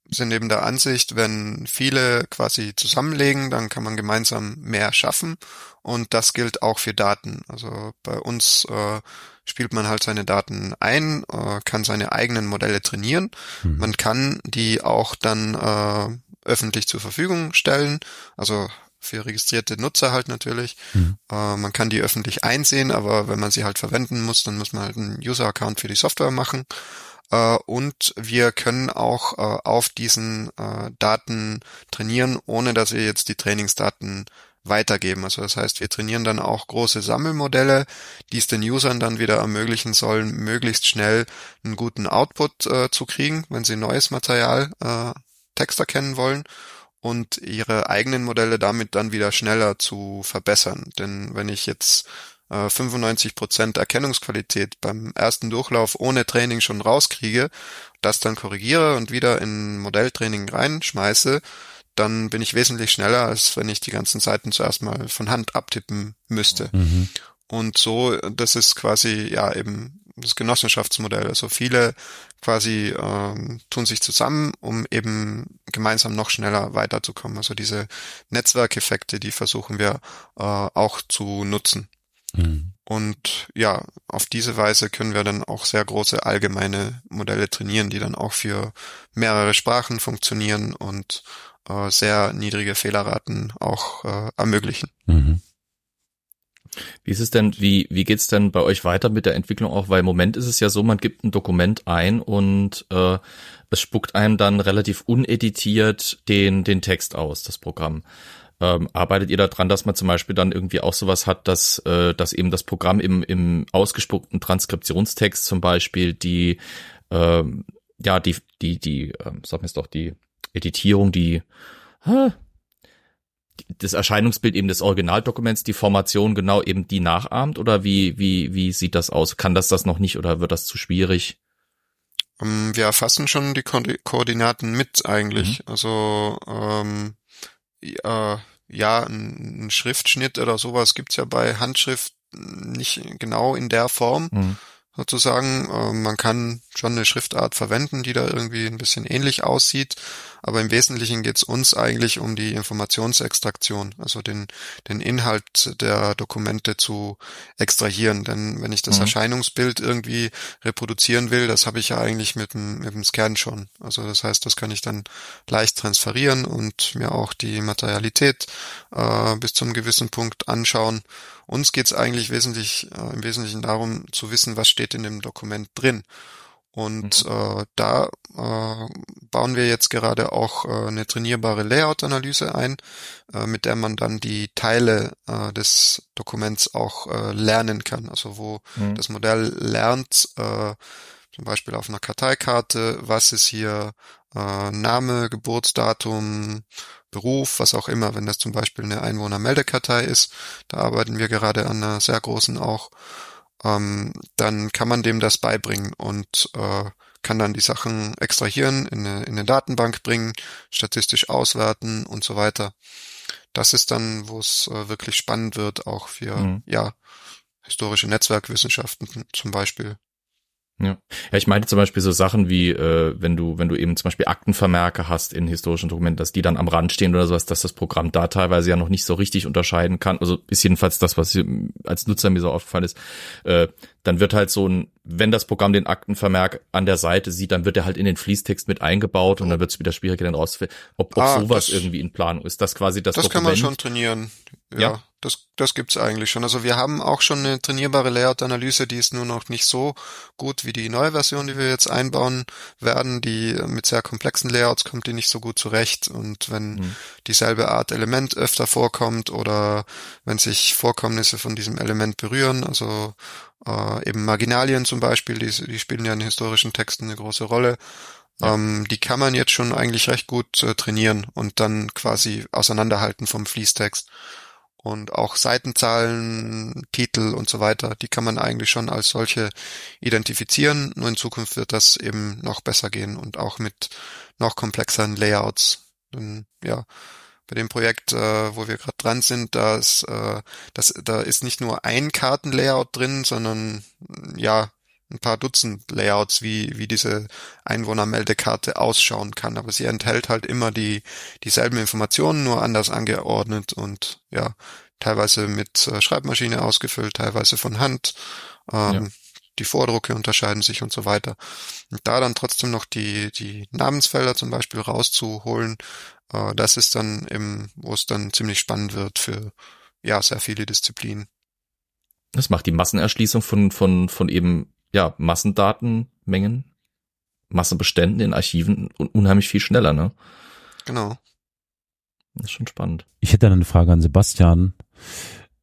sind eben der Ansicht, wenn viele quasi zusammenlegen, dann kann man gemeinsam mehr schaffen. Und das gilt auch für Daten. Also bei uns äh, spielt man halt seine Daten ein, äh, kann seine eigenen Modelle trainieren. Mhm. Man kann die auch dann äh, öffentlich zur Verfügung stellen. Also für registrierte Nutzer halt natürlich. Mhm. Äh, man kann die öffentlich einsehen, aber wenn man sie halt verwenden muss, dann muss man halt einen User-Account für die Software machen. Äh, und wir können auch äh, auf diesen äh, Daten trainieren, ohne dass wir jetzt die Trainingsdaten weitergeben. Also das heißt, wir trainieren dann auch große Sammelmodelle, die es den Usern dann wieder ermöglichen sollen, möglichst schnell einen guten Output äh, zu kriegen, wenn sie neues Material, äh, Text erkennen wollen und ihre eigenen Modelle damit dann wieder schneller zu verbessern. Denn wenn ich jetzt 95% äh, Erkennungsqualität beim ersten Durchlauf ohne Training schon rauskriege, das dann korrigiere und wieder in Modelltraining reinschmeiße, dann bin ich wesentlich schneller, als wenn ich die ganzen Seiten zuerst mal von Hand abtippen müsste. Mhm. Und so, das ist quasi ja eben das Genossenschaftsmodell. Also viele quasi ähm, tun sich zusammen, um eben gemeinsam noch schneller weiterzukommen. Also diese Netzwerkeffekte, die versuchen wir äh, auch zu nutzen. Mhm. Und ja, auf diese Weise können wir dann auch sehr große allgemeine Modelle trainieren, die dann auch für mehrere Sprachen funktionieren und äh, sehr niedrige Fehlerraten auch äh, ermöglichen. Mhm. Wie ist es denn, wie, wie geht's denn bei euch weiter mit der Entwicklung auch? Weil im Moment ist es ja so, man gibt ein Dokument ein und äh, es spuckt einem dann relativ uneditiert den, den Text aus, das Programm. Ähm, arbeitet ihr daran, dass man zum Beispiel dann irgendwie auch sowas hat, dass, äh, dass eben das Programm im, im ausgespuckten Transkriptionstext zum Beispiel die, ähm, ja, die, die, die, ähm, sag mir es doch, die Editierung, die, huh, das Erscheinungsbild eben des Originaldokuments, die Formation genau eben die nachahmt oder wie, wie, wie sieht das aus? Kann das das noch nicht oder wird das zu schwierig? Ähm, wir erfassen schon die Ko Koordinaten mit eigentlich. Mhm. Also ähm, äh, ja, ein, ein, Schriftschnitt oder sowas gibt's ja bei Handschrift nicht genau in der Form. Mhm. Sozusagen, äh, man kann schon eine Schriftart verwenden, die da irgendwie ein bisschen ähnlich aussieht, aber im Wesentlichen geht es uns eigentlich um die Informationsextraktion, also den, den Inhalt der Dokumente zu extrahieren. Denn wenn ich das mhm. Erscheinungsbild irgendwie reproduzieren will, das habe ich ja eigentlich mit dem, mit dem Scan schon. Also das heißt, das kann ich dann leicht transferieren und mir auch die Materialität äh, bis zum gewissen Punkt anschauen. Uns geht es eigentlich wesentlich, äh, im Wesentlichen darum zu wissen, was steht in dem Dokument drin. Und mhm. äh, da äh, bauen wir jetzt gerade auch äh, eine trainierbare Layout-Analyse ein, äh, mit der man dann die Teile äh, des Dokuments auch äh, lernen kann. Also wo mhm. das Modell lernt, äh, zum Beispiel auf einer Karteikarte, was ist hier äh, Name, Geburtsdatum, Beruf, was auch immer, wenn das zum Beispiel eine Einwohnermeldekartei ist. Da arbeiten wir gerade an einer sehr großen auch ähm, dann kann man dem das beibringen und äh, kann dann die Sachen extrahieren, in eine, in eine Datenbank bringen, statistisch auswerten und so weiter. das ist dann, wo es äh, wirklich spannend wird, auch für mhm. ja historische Netzwerkwissenschaften zum Beispiel. Ja. ja, ich meine zum Beispiel so Sachen wie, äh, wenn du, wenn du eben zum Beispiel Aktenvermerke hast in historischen Dokumenten, dass die dann am Rand stehen oder sowas, dass das Programm da teilweise ja noch nicht so richtig unterscheiden kann. Also ist jedenfalls das, was als Nutzer mir so aufgefallen ist. Äh, dann wird halt so ein, wenn das Programm den Aktenvermerk an der Seite sieht, dann wird er halt in den Fließtext mit eingebaut und dann wird es wieder schwieriger dann rauszufinden, ob, ob ah, sowas das, irgendwie in Planung ist. Das quasi das Das Dokument. kann man schon trainieren. Ja. ja das, das gibt's eigentlich schon. Also wir haben auch schon eine trainierbare Layout-Analyse, die ist nur noch nicht so gut wie die neue Version, die wir jetzt einbauen werden. Die mit sehr komplexen Layouts kommt die nicht so gut zurecht. Und wenn mhm. dieselbe Art Element öfter vorkommt oder wenn sich Vorkommnisse von diesem Element berühren, also äh, eben Marginalien zum Beispiel, die, die spielen ja in historischen Texten eine große Rolle. Ähm, die kann man jetzt schon eigentlich recht gut äh, trainieren und dann quasi auseinanderhalten vom Fließtext und auch Seitenzahlen, Titel und so weiter, die kann man eigentlich schon als solche identifizieren. Nur in Zukunft wird das eben noch besser gehen und auch mit noch komplexeren Layouts. Und, ja, bei dem Projekt, äh, wo wir gerade dran sind, da ist, äh, das, da ist nicht nur ein Kartenlayout drin, sondern ja, ein paar Dutzend Layouts, wie, wie diese Einwohnermeldekarte ausschauen kann. Aber sie enthält halt immer die, dieselben Informationen, nur anders angeordnet und ja, teilweise mit äh, Schreibmaschine ausgefüllt, teilweise von Hand. Ähm, ja. Die Vordrucke unterscheiden sich und so weiter. Und da dann trotzdem noch die, die Namensfelder zum Beispiel rauszuholen, äh, das ist dann im, wo es dann ziemlich spannend wird für ja, sehr viele Disziplinen. Das macht die Massenerschließung von, von, von eben ja, Massendatenmengen, Massenbeständen in Archiven unheimlich viel schneller, ne? Genau. Das ist schon spannend. Ich hätte eine Frage an Sebastian,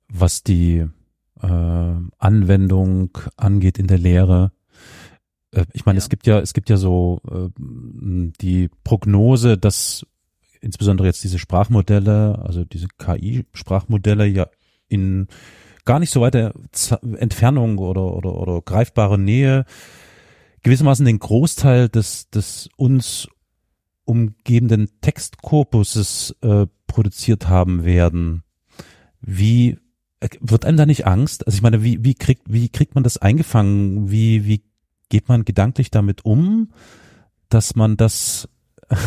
was die äh, Anwendung angeht in der Lehre. Äh, ich meine, ja. es gibt ja, es gibt ja so äh, die Prognose, dass insbesondere jetzt diese Sprachmodelle, also diese KI-Sprachmodelle ja in gar nicht so weite Entfernung oder, oder, oder greifbare Nähe gewissermaßen den Großteil des, des uns umgebenden Textkorpuses äh, produziert haben werden. Wie äh, wird einem da nicht Angst? Also ich meine, wie, wie kriegt, wie kriegt man das eingefangen? Wie, wie geht man gedanklich damit um, dass man das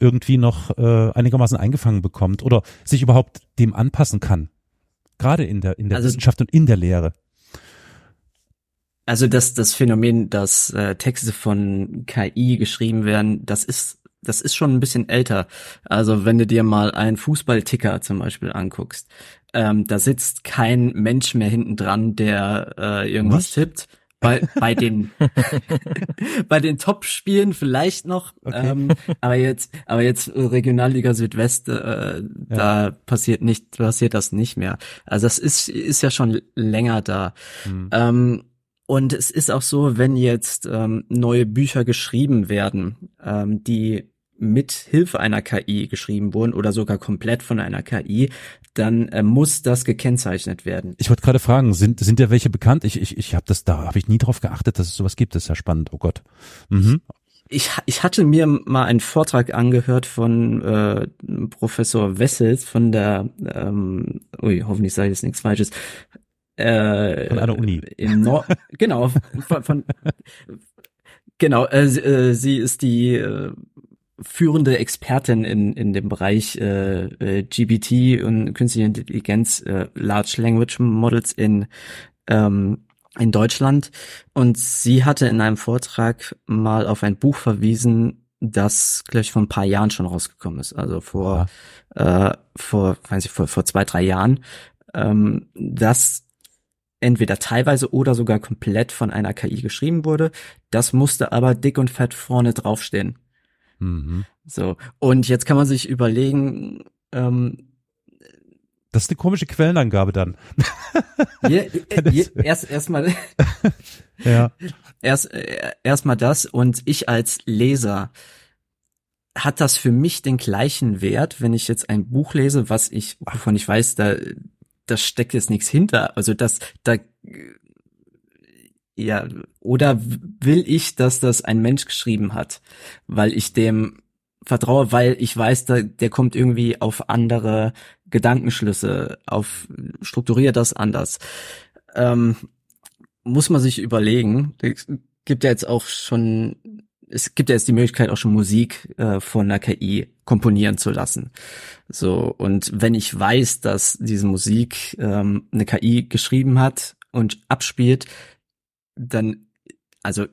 irgendwie noch äh, einigermaßen eingefangen bekommt oder sich überhaupt dem anpassen kann? Gerade in der, in der also, Wissenschaft und in der Lehre. Also das, das Phänomen, dass äh, Texte von KI geschrieben werden, das ist das ist schon ein bisschen älter. Also wenn du dir mal einen Fußballticker zum Beispiel anguckst, ähm, da sitzt kein Mensch mehr hinten dran, der äh, irgendwas Was? tippt, bei, bei den, bei den Top-Spielen vielleicht noch, okay. ähm, aber jetzt, aber jetzt Regionalliga Südwest, äh, ja. da passiert nicht, passiert das nicht mehr. Also das ist, ist ja schon länger da. Mhm. Ähm, und es ist auch so, wenn jetzt ähm, neue Bücher geschrieben werden, ähm, die mit Hilfe einer KI geschrieben wurden oder sogar komplett von einer KI, dann äh, muss das gekennzeichnet werden. Ich wollte gerade fragen, sind sind ja welche bekannt? Ich ich ich habe das da habe ich nie drauf geachtet, dass es sowas gibt. Das ist ja spannend. Oh Gott. Mhm. Ich, ich hatte mir mal einen Vortrag angehört von äh, Professor Wessels von der, ähm, ui, hoffentlich sage ich jetzt nichts Falsches. Äh, von einer Uni. In Nord genau, von, von genau, äh, äh, sie ist die äh, führende Expertin in, in dem Bereich äh, äh, GBT und künstliche Intelligenz, äh, Large Language Models in, ähm, in Deutschland. Und sie hatte in einem Vortrag mal auf ein Buch verwiesen, das, glaube ich, vor ein paar Jahren schon rausgekommen ist. Also vor, ja. äh, vor, weiß ich, vor, vor zwei, drei Jahren. Ähm, das entweder teilweise oder sogar komplett von einer KI geschrieben wurde. Das musste aber dick und fett vorne draufstehen. Mhm. So. Und jetzt kann man sich überlegen, ähm, das ist eine komische Quellenangabe dann. Je, je, erst erstmal ja. erst äh, erstmal das und ich als Leser hat das für mich den gleichen Wert, wenn ich jetzt ein Buch lese, was ich wovon ich weiß, da da steckt jetzt nichts hinter, also das da ja, oder will ich, dass das ein Mensch geschrieben hat, weil ich dem vertraue, weil ich weiß, da, der kommt irgendwie auf andere Gedankenschlüsse, auf strukturiert das anders. Ähm, muss man sich überlegen. Es gibt ja jetzt auch schon, es gibt ja jetzt die Möglichkeit auch schon Musik äh, von einer KI komponieren zu lassen. So und wenn ich weiß, dass diese Musik ähm, eine KI geschrieben hat und abspielt, dann also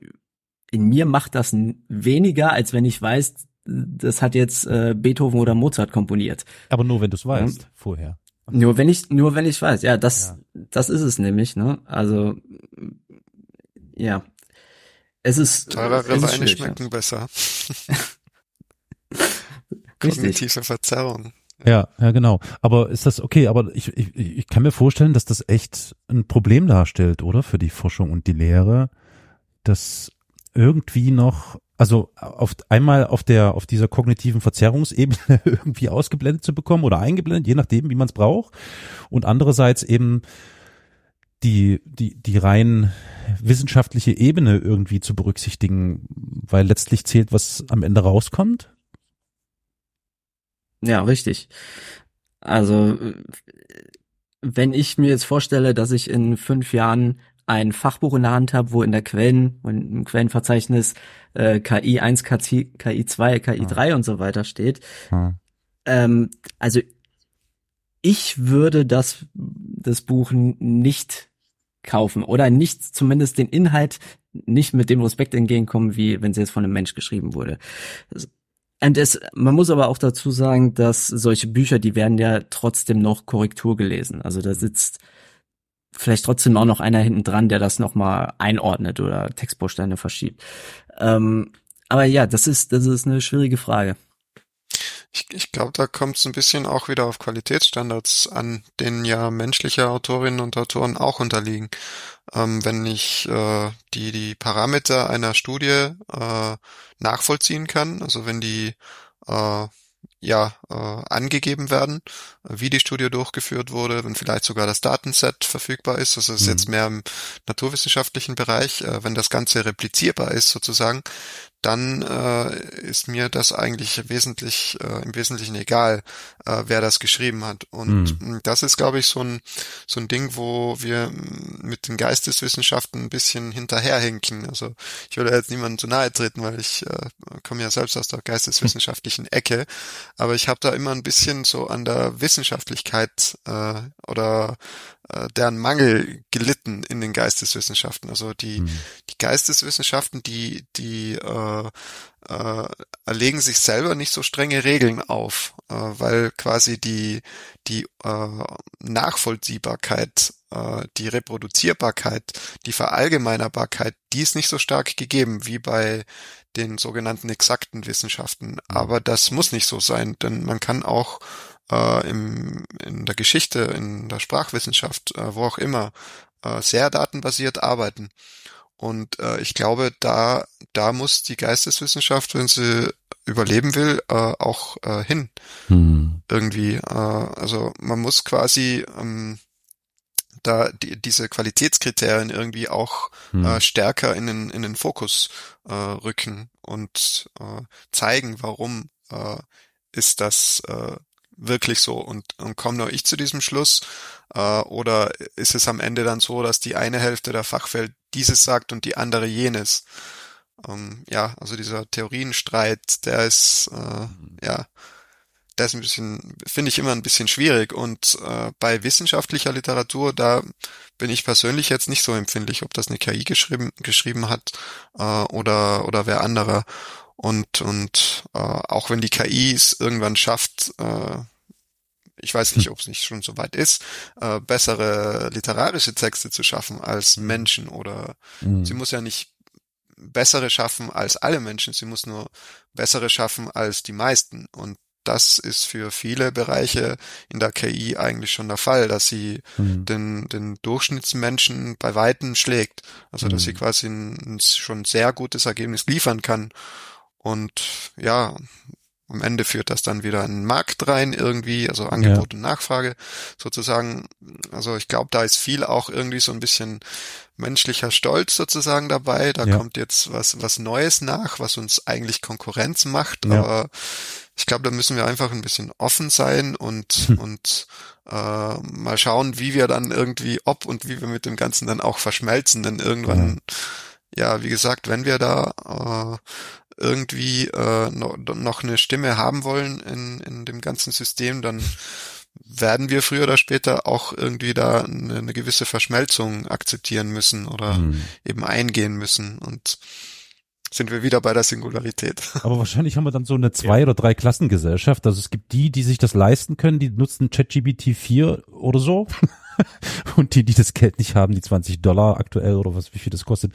in mir macht das weniger, als wenn ich weiß, das hat jetzt äh, Beethoven oder Mozart komponiert. Aber nur wenn du es weißt, ja. vorher. Nur wenn ich, nur wenn ich weiß, ja, das, ja. das ist es nämlich, ne? Also, ja. Es ist. Teurere es ist Weine schmecken ja. besser. Kognitive Verzerrung. Ja, ja, genau. Aber ist das okay? Aber ich, ich, ich kann mir vorstellen, dass das echt ein Problem darstellt, oder? Für die Forschung und die Lehre, dass irgendwie noch also auf einmal auf der auf dieser kognitiven Verzerrungsebene irgendwie ausgeblendet zu bekommen oder eingeblendet, je nachdem, wie man es braucht, und andererseits eben die die die rein wissenschaftliche Ebene irgendwie zu berücksichtigen, weil letztlich zählt, was am Ende rauskommt. Ja, richtig. Also wenn ich mir jetzt vorstelle, dass ich in fünf Jahren ein Fachbuch in der Hand habe, wo in der Quellen, im Quellenverzeichnis äh, KI 1, KI, KI 2, KI 3 und so weiter steht. Ja. Ähm, also ich würde das, das Buch nicht kaufen oder nicht zumindest den Inhalt nicht mit dem Respekt entgegenkommen, wie wenn sie jetzt von einem Mensch geschrieben wurde. Und es, man muss aber auch dazu sagen, dass solche Bücher, die werden ja trotzdem noch Korrektur gelesen. Also da sitzt vielleicht trotzdem auch noch einer hinten dran, der das nochmal einordnet oder Textbausteine verschiebt. Ähm, aber ja, das ist, das ist eine schwierige Frage. Ich, ich glaube, da kommt es ein bisschen auch wieder auf Qualitätsstandards an, denen ja menschliche Autorinnen und Autoren auch unterliegen. Ähm, wenn ich äh, die, die Parameter einer Studie äh, nachvollziehen kann, also wenn die äh, ja äh, angegeben werden, wie die Studie durchgeführt wurde, wenn vielleicht sogar das Datenset verfügbar ist. Also es ist mhm. jetzt mehr im naturwissenschaftlichen Bereich, äh, wenn das Ganze replizierbar ist sozusagen, dann äh, ist mir das eigentlich wesentlich äh, im Wesentlichen egal, äh, wer das geschrieben hat. Und mhm. das ist, glaube ich, so ein so ein Ding, wo wir mit den Geisteswissenschaften ein bisschen hinterherhinken. Also ich will jetzt niemandem zu nahe treten, weil ich äh, komme ja selbst aus der geisteswissenschaftlichen Ecke, aber ich habe da immer ein bisschen so an der Wissenschaftlichkeit äh, oder äh, deren Mangel gelitten in den Geisteswissenschaften. Also die, mhm. die Geisteswissenschaften, die, die äh, äh, erlegen sich selber nicht so strenge Regeln auf, äh, weil quasi die, die äh, Nachvollziehbarkeit, äh, die Reproduzierbarkeit, die Verallgemeinerbarkeit, die ist nicht so stark gegeben wie bei den sogenannten exakten Wissenschaften. Mhm. Aber das muss nicht so sein, denn man kann auch äh, im, in der Geschichte, in der Sprachwissenschaft, äh, wo auch immer, äh, sehr datenbasiert arbeiten. Und äh, ich glaube, da, da muss die Geisteswissenschaft, wenn sie überleben will, äh, auch äh, hin. Hm. Irgendwie. Äh, also man muss quasi ähm, da die, diese Qualitätskriterien irgendwie auch hm. äh, stärker in den, in den Fokus äh, rücken und äh, zeigen, warum äh, ist das äh, wirklich so und, und komme nur ich zu diesem Schluss? Äh, oder ist es am Ende dann so, dass die eine Hälfte der Fachwelt dieses sagt und die andere jenes? Ähm, ja, also dieser Theorienstreit, der ist äh, ja, der ist ein bisschen, finde ich immer ein bisschen schwierig. Und äh, bei wissenschaftlicher Literatur, da bin ich persönlich jetzt nicht so empfindlich, ob das eine KI geschrieben, geschrieben hat äh, oder, oder wer anderer. Und, und äh, auch wenn die KI es irgendwann schafft, äh, ich weiß nicht, hm. ob es nicht schon so weit ist, äh, bessere literarische Texte zu schaffen als hm. Menschen oder mhm. sie muss ja nicht bessere schaffen als alle Menschen, sie muss nur bessere schaffen als die meisten. Und das ist für viele Bereiche in der KI eigentlich schon der Fall, dass sie mhm. den, den Durchschnittsmenschen bei Weitem schlägt. Also dass mhm. sie quasi ein, ein schon sehr gutes Ergebnis liefern kann. Und ja, am Ende führt das dann wieder in den Markt rein irgendwie, also Angebot ja. und Nachfrage sozusagen. Also ich glaube, da ist viel auch irgendwie so ein bisschen menschlicher Stolz sozusagen dabei. Da ja. kommt jetzt was, was Neues nach, was uns eigentlich Konkurrenz macht, ja. aber ich glaube, da müssen wir einfach ein bisschen offen sein und, hm. und äh, mal schauen, wie wir dann irgendwie, ob und wie wir mit dem Ganzen dann auch verschmelzen. Denn irgendwann, ja, ja wie gesagt, wenn wir da äh, irgendwie äh, noch, noch eine Stimme haben wollen in, in dem ganzen System, dann werden wir früher oder später auch irgendwie da eine, eine gewisse Verschmelzung akzeptieren müssen oder mhm. eben eingehen müssen. Und sind wir wieder bei der Singularität. Aber wahrscheinlich haben wir dann so eine zwei- ja. oder drei Klassengesellschaft. Also es gibt die, die sich das leisten können, die nutzen ChatGBT 4 oder so. Und die, die das Geld nicht haben, die 20 Dollar aktuell oder was, wie viel das kostet,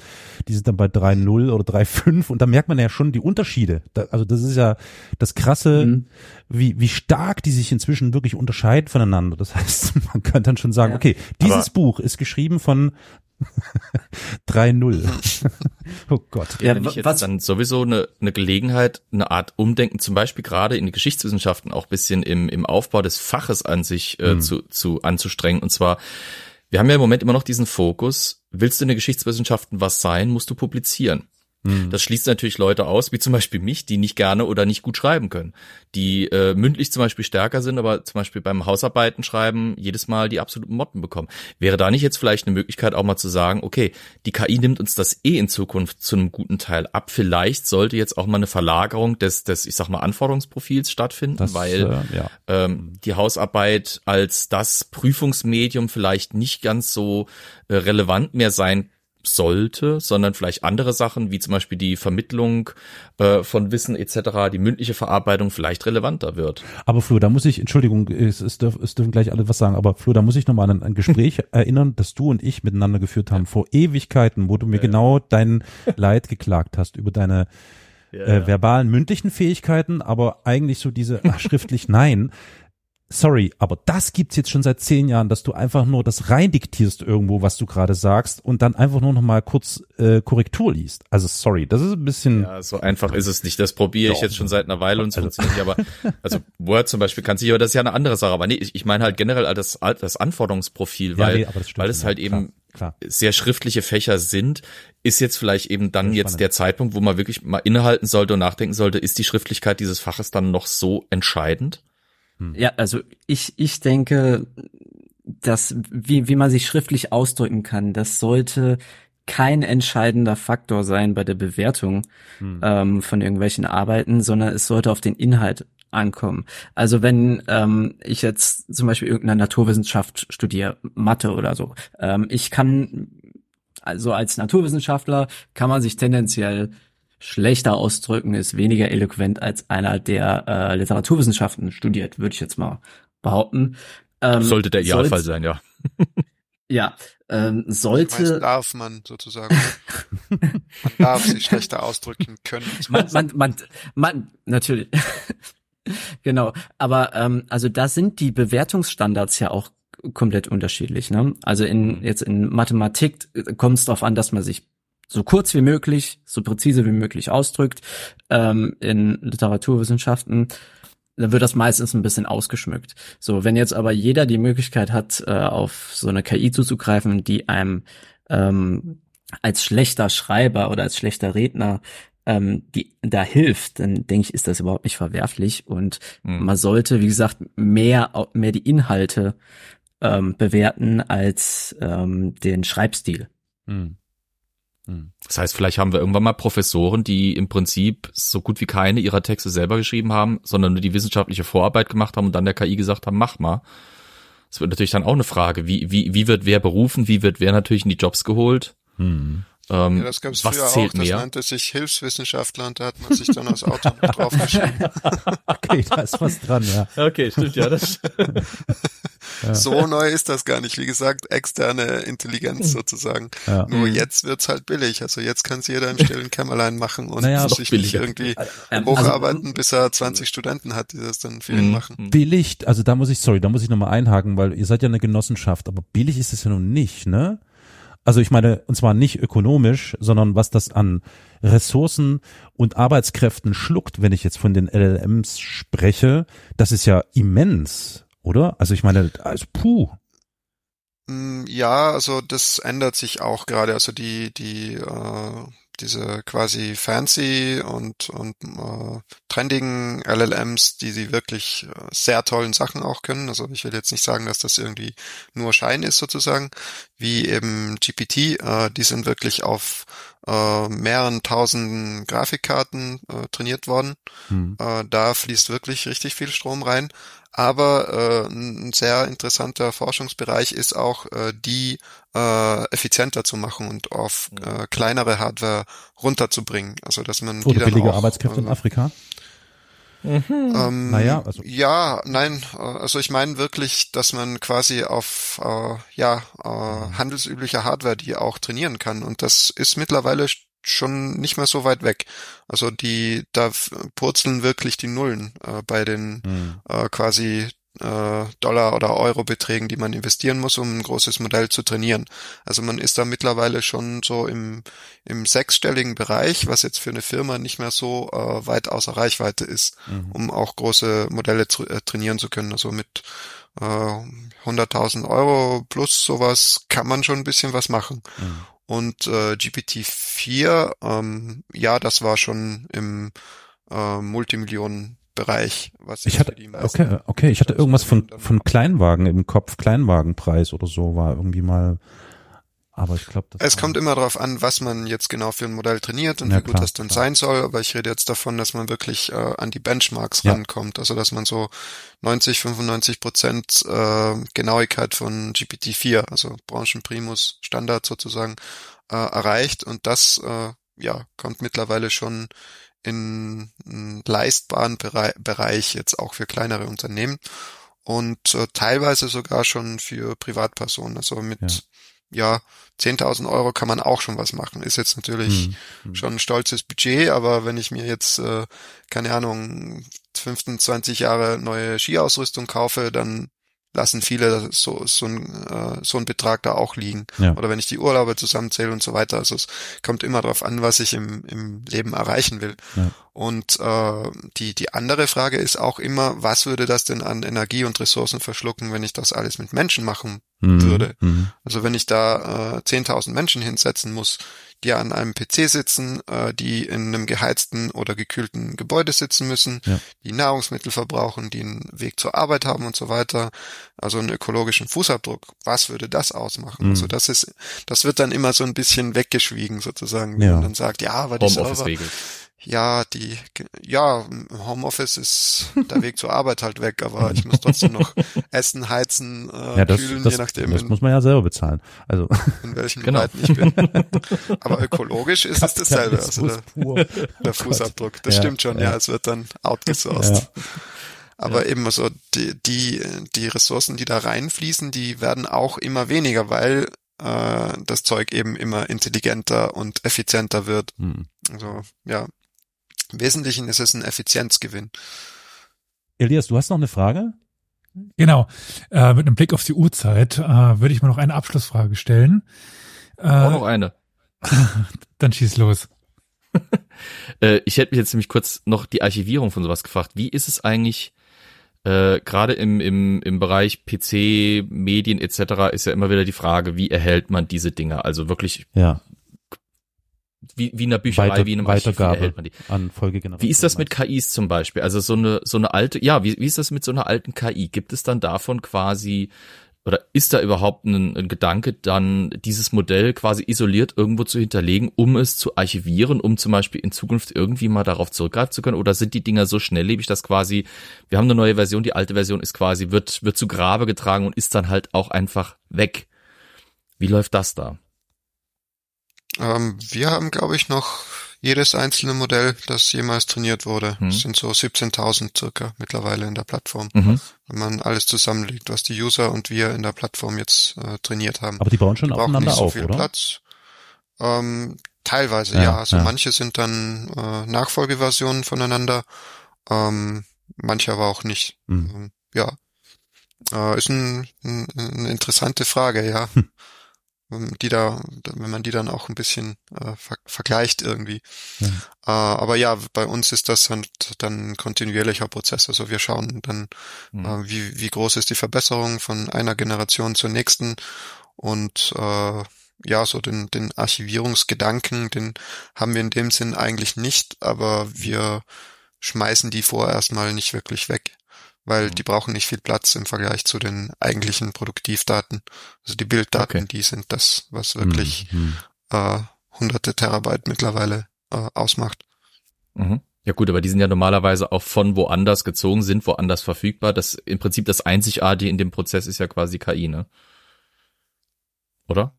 die sind dann bei 3,0 oder 3,5 und da merkt man ja schon die Unterschiede. Da, also das ist ja das Krasse, mhm. wie, wie stark die sich inzwischen wirklich unterscheiden voneinander. Das heißt, man kann dann schon sagen, ja. okay, dieses Aber Buch ist geschrieben von 3-0. oh Gott. Ja, Wenn ich jetzt was? dann sowieso eine, eine Gelegenheit, eine Art Umdenken, zum Beispiel gerade in die Geschichtswissenschaften auch bisschen im, im Aufbau des Faches an sich äh, mhm. zu, zu anzustrengen. Und zwar, wir haben ja im Moment immer noch diesen Fokus, willst du in den Geschichtswissenschaften was sein, musst du publizieren. Mhm. Das schließt natürlich Leute aus, wie zum Beispiel mich, die nicht gerne oder nicht gut schreiben können, die äh, mündlich zum Beispiel stärker sind, aber zum Beispiel beim Hausarbeiten schreiben jedes Mal die absoluten Motten bekommen. Wäre da nicht jetzt vielleicht eine Möglichkeit auch mal zu sagen, okay, die KI nimmt uns das eh in Zukunft zu einem guten Teil ab. Vielleicht sollte jetzt auch mal eine Verlagerung des, des ich sag mal, Anforderungsprofils stattfinden, das, weil äh, ja. ähm, die Hausarbeit als das Prüfungsmedium vielleicht nicht ganz so äh, relevant mehr sein sollte, sondern vielleicht andere Sachen, wie zum Beispiel die Vermittlung äh, von Wissen etc., die mündliche Verarbeitung vielleicht relevanter wird. Aber Flo, da muss ich, Entschuldigung, es, es, dürf, es dürfen gleich alle was sagen, aber Flo, da muss ich nochmal an ein Gespräch erinnern, das du und ich miteinander geführt haben, vor Ewigkeiten, wo du mir ja, genau ja. dein Leid geklagt hast über deine ja, äh, verbalen, mündlichen Fähigkeiten, aber eigentlich so diese, ach, schriftlich nein sorry, aber das gibt's jetzt schon seit zehn Jahren, dass du einfach nur das reindiktierst irgendwo, was du gerade sagst und dann einfach nur noch mal kurz äh, Korrektur liest. Also sorry, das ist ein bisschen. Ja, so einfach ist es nicht. Das probiere ich jetzt schon seit einer Weile und es also, nicht. Aber also Word zum Beispiel kann sich, aber das ist ja eine andere Sache. Aber nee, ich, ich meine halt generell das, das Anforderungsprofil, weil, ja, nee, weil es halt ja, eben klar. sehr schriftliche Fächer sind, ist jetzt vielleicht eben dann jetzt der Zeitpunkt, wo man wirklich mal innehalten sollte und nachdenken sollte, ist die Schriftlichkeit dieses Faches dann noch so entscheidend? Hm. Ja, also ich, ich denke, dass, wie, wie man sich schriftlich ausdrücken kann, das sollte kein entscheidender Faktor sein bei der Bewertung hm. ähm, von irgendwelchen Arbeiten, sondern es sollte auf den Inhalt ankommen. Also wenn ähm, ich jetzt zum Beispiel irgendeine Naturwissenschaft studiere, Mathe oder so, ähm, ich kann also als Naturwissenschaftler kann man sich tendenziell schlechter ausdrücken, ist weniger eloquent als einer, der äh, Literaturwissenschaften studiert, würde ich jetzt mal behaupten. Ähm, sollte der Idealfall sein, ja. ja, ähm, sollte. Meist darf man sozusagen. man darf sich schlechter ausdrücken können. Man, man, man, man, natürlich. genau. Aber ähm, also da sind die Bewertungsstandards ja auch komplett unterschiedlich. Ne? Also in mhm. jetzt in Mathematik kommt es darauf an, dass man sich so kurz wie möglich, so präzise wie möglich ausdrückt. Ähm, in Literaturwissenschaften dann wird das meistens ein bisschen ausgeschmückt. So, wenn jetzt aber jeder die Möglichkeit hat, äh, auf so eine KI zuzugreifen, die einem ähm, als schlechter Schreiber oder als schlechter Redner ähm, die da hilft, dann denke ich, ist das überhaupt nicht verwerflich und mhm. man sollte, wie gesagt, mehr mehr die Inhalte ähm, bewerten als ähm, den Schreibstil. Mhm. Hm. Das heißt, vielleicht haben wir irgendwann mal Professoren, die im Prinzip so gut wie keine ihrer Texte selber geschrieben haben, sondern nur die wissenschaftliche Vorarbeit gemacht haben und dann der KI gesagt haben, mach mal. Das wird natürlich dann auch eine Frage, wie, wie, wie wird wer berufen, wie wird wer natürlich in die Jobs geholt. Hm. Ähm, ja, das gab es früher auch, das mehr? nannte sich Hilfswissenschaftler und da hat man sich dann als Autor draufgeschrieben. okay, da ist was dran, ja. Okay, stimmt, ja. Das ja. So neu ist das gar nicht. Wie gesagt, externe Intelligenz sozusagen. Ja. Nur mhm. jetzt wird's halt billig. Also jetzt kann es jeder im stillen Kämmerlein machen und naja, sich nicht irgendwie ähm, hocharbeiten, also, bis er 20 Studenten hat, die das dann für ihn mhm. machen. Billig, also da muss ich, sorry, da muss ich nochmal einhaken, weil ihr seid ja eine Genossenschaft, aber billig ist es ja nun nicht, ne? Also ich meine, und zwar nicht ökonomisch, sondern was das an Ressourcen und Arbeitskräften schluckt, wenn ich jetzt von den LLMs spreche, das ist ja immens, oder? Also ich meine, also puh. Mm, ja, also das ändert sich auch gerade. Also die, die, äh, diese quasi fancy und, und äh, trendigen LLMs, die sie wirklich äh, sehr tollen Sachen auch können. Also ich will jetzt nicht sagen, dass das irgendwie nur Schein ist sozusagen, wie eben GPT. Äh, die sind wirklich auf äh, mehreren tausenden Grafikkarten äh, trainiert worden. Hm. Äh, da fließt wirklich richtig viel Strom rein. Aber äh, ein sehr interessanter Forschungsbereich ist auch, äh, die äh, effizienter zu machen und auf äh, kleinere Hardware runterzubringen. Also dass man Oder die dann billige auch, Arbeitskräfte äh, in Afrika. Mhm. Ähm, naja, also. Ja, nein, äh, also ich meine wirklich, dass man quasi auf äh, ja äh, handelsübliche Hardware die auch trainieren kann und das ist mittlerweile schon nicht mehr so weit weg. Also die, da purzeln wirklich die Nullen äh, bei den mhm. äh, quasi Dollar- oder Euro-Beträgen, die man investieren muss, um ein großes Modell zu trainieren. Also man ist da mittlerweile schon so im, im sechsstelligen Bereich, was jetzt für eine Firma nicht mehr so äh, weit außer Reichweite ist, mhm. um auch große Modelle zu, äh, trainieren zu können. Also mit äh, 100.000 Euro plus sowas kann man schon ein bisschen was machen. Mhm. Und äh, GPT-4, ähm, ja, das war schon im äh, Multimillionen-Bereich. Was ich hatte, okay, okay, ich hatte irgendwas von von Kleinwagen im Kopf, Kleinwagenpreis oder so war irgendwie mal aber ich glaube, es kommt immer darauf an, was man jetzt genau für ein Modell trainiert und ja, wie gut klar, das dann klar. sein soll. Aber ich rede jetzt davon, dass man wirklich äh, an die Benchmarks ja. rankommt. Also dass man so 90, 95 Prozent äh, Genauigkeit von GPT-4, also Branchenprimus Standard sozusagen, äh, erreicht. Und das äh, ja kommt mittlerweile schon in einen leistbaren Bereich, jetzt auch für kleinere Unternehmen und äh, teilweise sogar schon für Privatpersonen. Also mit ja ja, 10.000 Euro kann man auch schon was machen. Ist jetzt natürlich mhm. schon ein stolzes Budget, aber wenn ich mir jetzt, äh, keine Ahnung, 15, 20 Jahre neue Skiausrüstung kaufe, dann lassen viele so, so, ein, äh, so ein Betrag da auch liegen. Ja. Oder wenn ich die Urlaube zusammenzähle und so weiter. Also es kommt immer darauf an, was ich im, im Leben erreichen will. Ja. Und äh, die, die andere Frage ist auch immer, was würde das denn an Energie und Ressourcen verschlucken, wenn ich das alles mit Menschen machen mhm. würde? Mhm. Also wenn ich da äh, 10.000 Menschen hinsetzen muss, die an einem PC sitzen, äh, die in einem geheizten oder gekühlten Gebäude sitzen müssen, ja. die Nahrungsmittel verbrauchen, die einen Weg zur Arbeit haben und so weiter, also einen ökologischen Fußabdruck. Was würde das ausmachen? Mhm. Also das ist, das wird dann immer so ein bisschen weggeschwiegen sozusagen, wenn ja. man dann sagt, ja, aber die Server, ja, die, ja, Homeoffice ist der Weg zur Arbeit halt weg, aber ich muss trotzdem noch essen, heizen, äh, ja, das, kühlen, das, je nachdem. Das in, muss man ja selber bezahlen. Also. In welchen genau. Breiten ich bin. aber ökologisch ist es dasselbe, also der, der oh Fußabdruck. Das ja, stimmt schon, ja. ja, es wird dann outgesourced. Ja. Aber eben so die, die, die Ressourcen, die da reinfließen, die werden auch immer weniger, weil äh, das Zeug eben immer intelligenter und effizienter wird. Hm. Also ja, im Wesentlichen ist es ein Effizienzgewinn. Elias, du hast noch eine Frage? Genau. Äh, mit einem Blick auf die Uhrzeit äh, würde ich mal noch eine Abschlussfrage stellen. Äh, Auch noch eine. dann schieß los. äh, ich hätte mich jetzt nämlich kurz noch die Archivierung von sowas gefragt. Wie ist es eigentlich, äh, gerade im, im, im Bereich PC, Medien etc. ist ja immer wieder die Frage, wie erhält man diese Dinge? Also wirklich ja wie, wie in der Bücherei, Weiter, wie in einem Weitergabe Archiv, erhält man die. an Folgegenerationen. Wie ist das mit KIs zum Beispiel? Also so eine, so eine alte, ja, wie, wie ist das mit so einer alten KI? Gibt es dann davon quasi, oder ist da überhaupt ein, ein Gedanke, dann dieses Modell quasi isoliert irgendwo zu hinterlegen, um es zu archivieren, um zum Beispiel in Zukunft irgendwie mal darauf zurückgreifen zu können? Oder sind die Dinger so schnelllebig, dass quasi, wir haben eine neue Version, die alte Version ist quasi, wird, wird zu Grabe getragen und ist dann halt auch einfach weg? Wie läuft das da? Ähm, wir haben, glaube ich, noch jedes einzelne Modell, das jemals trainiert wurde. Mhm. Sind so 17.000 circa mittlerweile in der Plattform. Mhm. Wenn man alles zusammenlegt, was die User und wir in der Plattform jetzt äh, trainiert haben. Aber die bauen schon die aufeinander nicht so auf, viel oder? Platz. Ähm, teilweise, ja. ja. Also ja. manche sind dann äh, Nachfolgeversionen voneinander, ähm, manche aber auch nicht. Mhm. Ähm, ja. Äh, ist ein, ein, eine interessante Frage, ja. Hm. die da, wenn man die dann auch ein bisschen äh, ver vergleicht irgendwie. Ja. Äh, aber ja, bei uns ist das dann, dann ein kontinuierlicher Prozess. Also wir schauen dann, mhm. äh, wie, wie groß ist die Verbesserung von einer Generation zur nächsten und äh, ja, so den, den Archivierungsgedanken, den haben wir in dem Sinn eigentlich nicht, aber wir schmeißen die vorerst mal nicht wirklich weg weil mhm. die brauchen nicht viel Platz im Vergleich zu den eigentlichen Produktivdaten. Also die Bilddaten, okay. die sind das, was wirklich mhm. äh, hunderte Terabyte mittlerweile äh, ausmacht. Mhm. Ja gut, aber die sind ja normalerweise auch von woanders gezogen, sind woanders verfügbar. Das im Prinzip das Einzigartige in dem Prozess ist ja quasi KI, ne? Oder?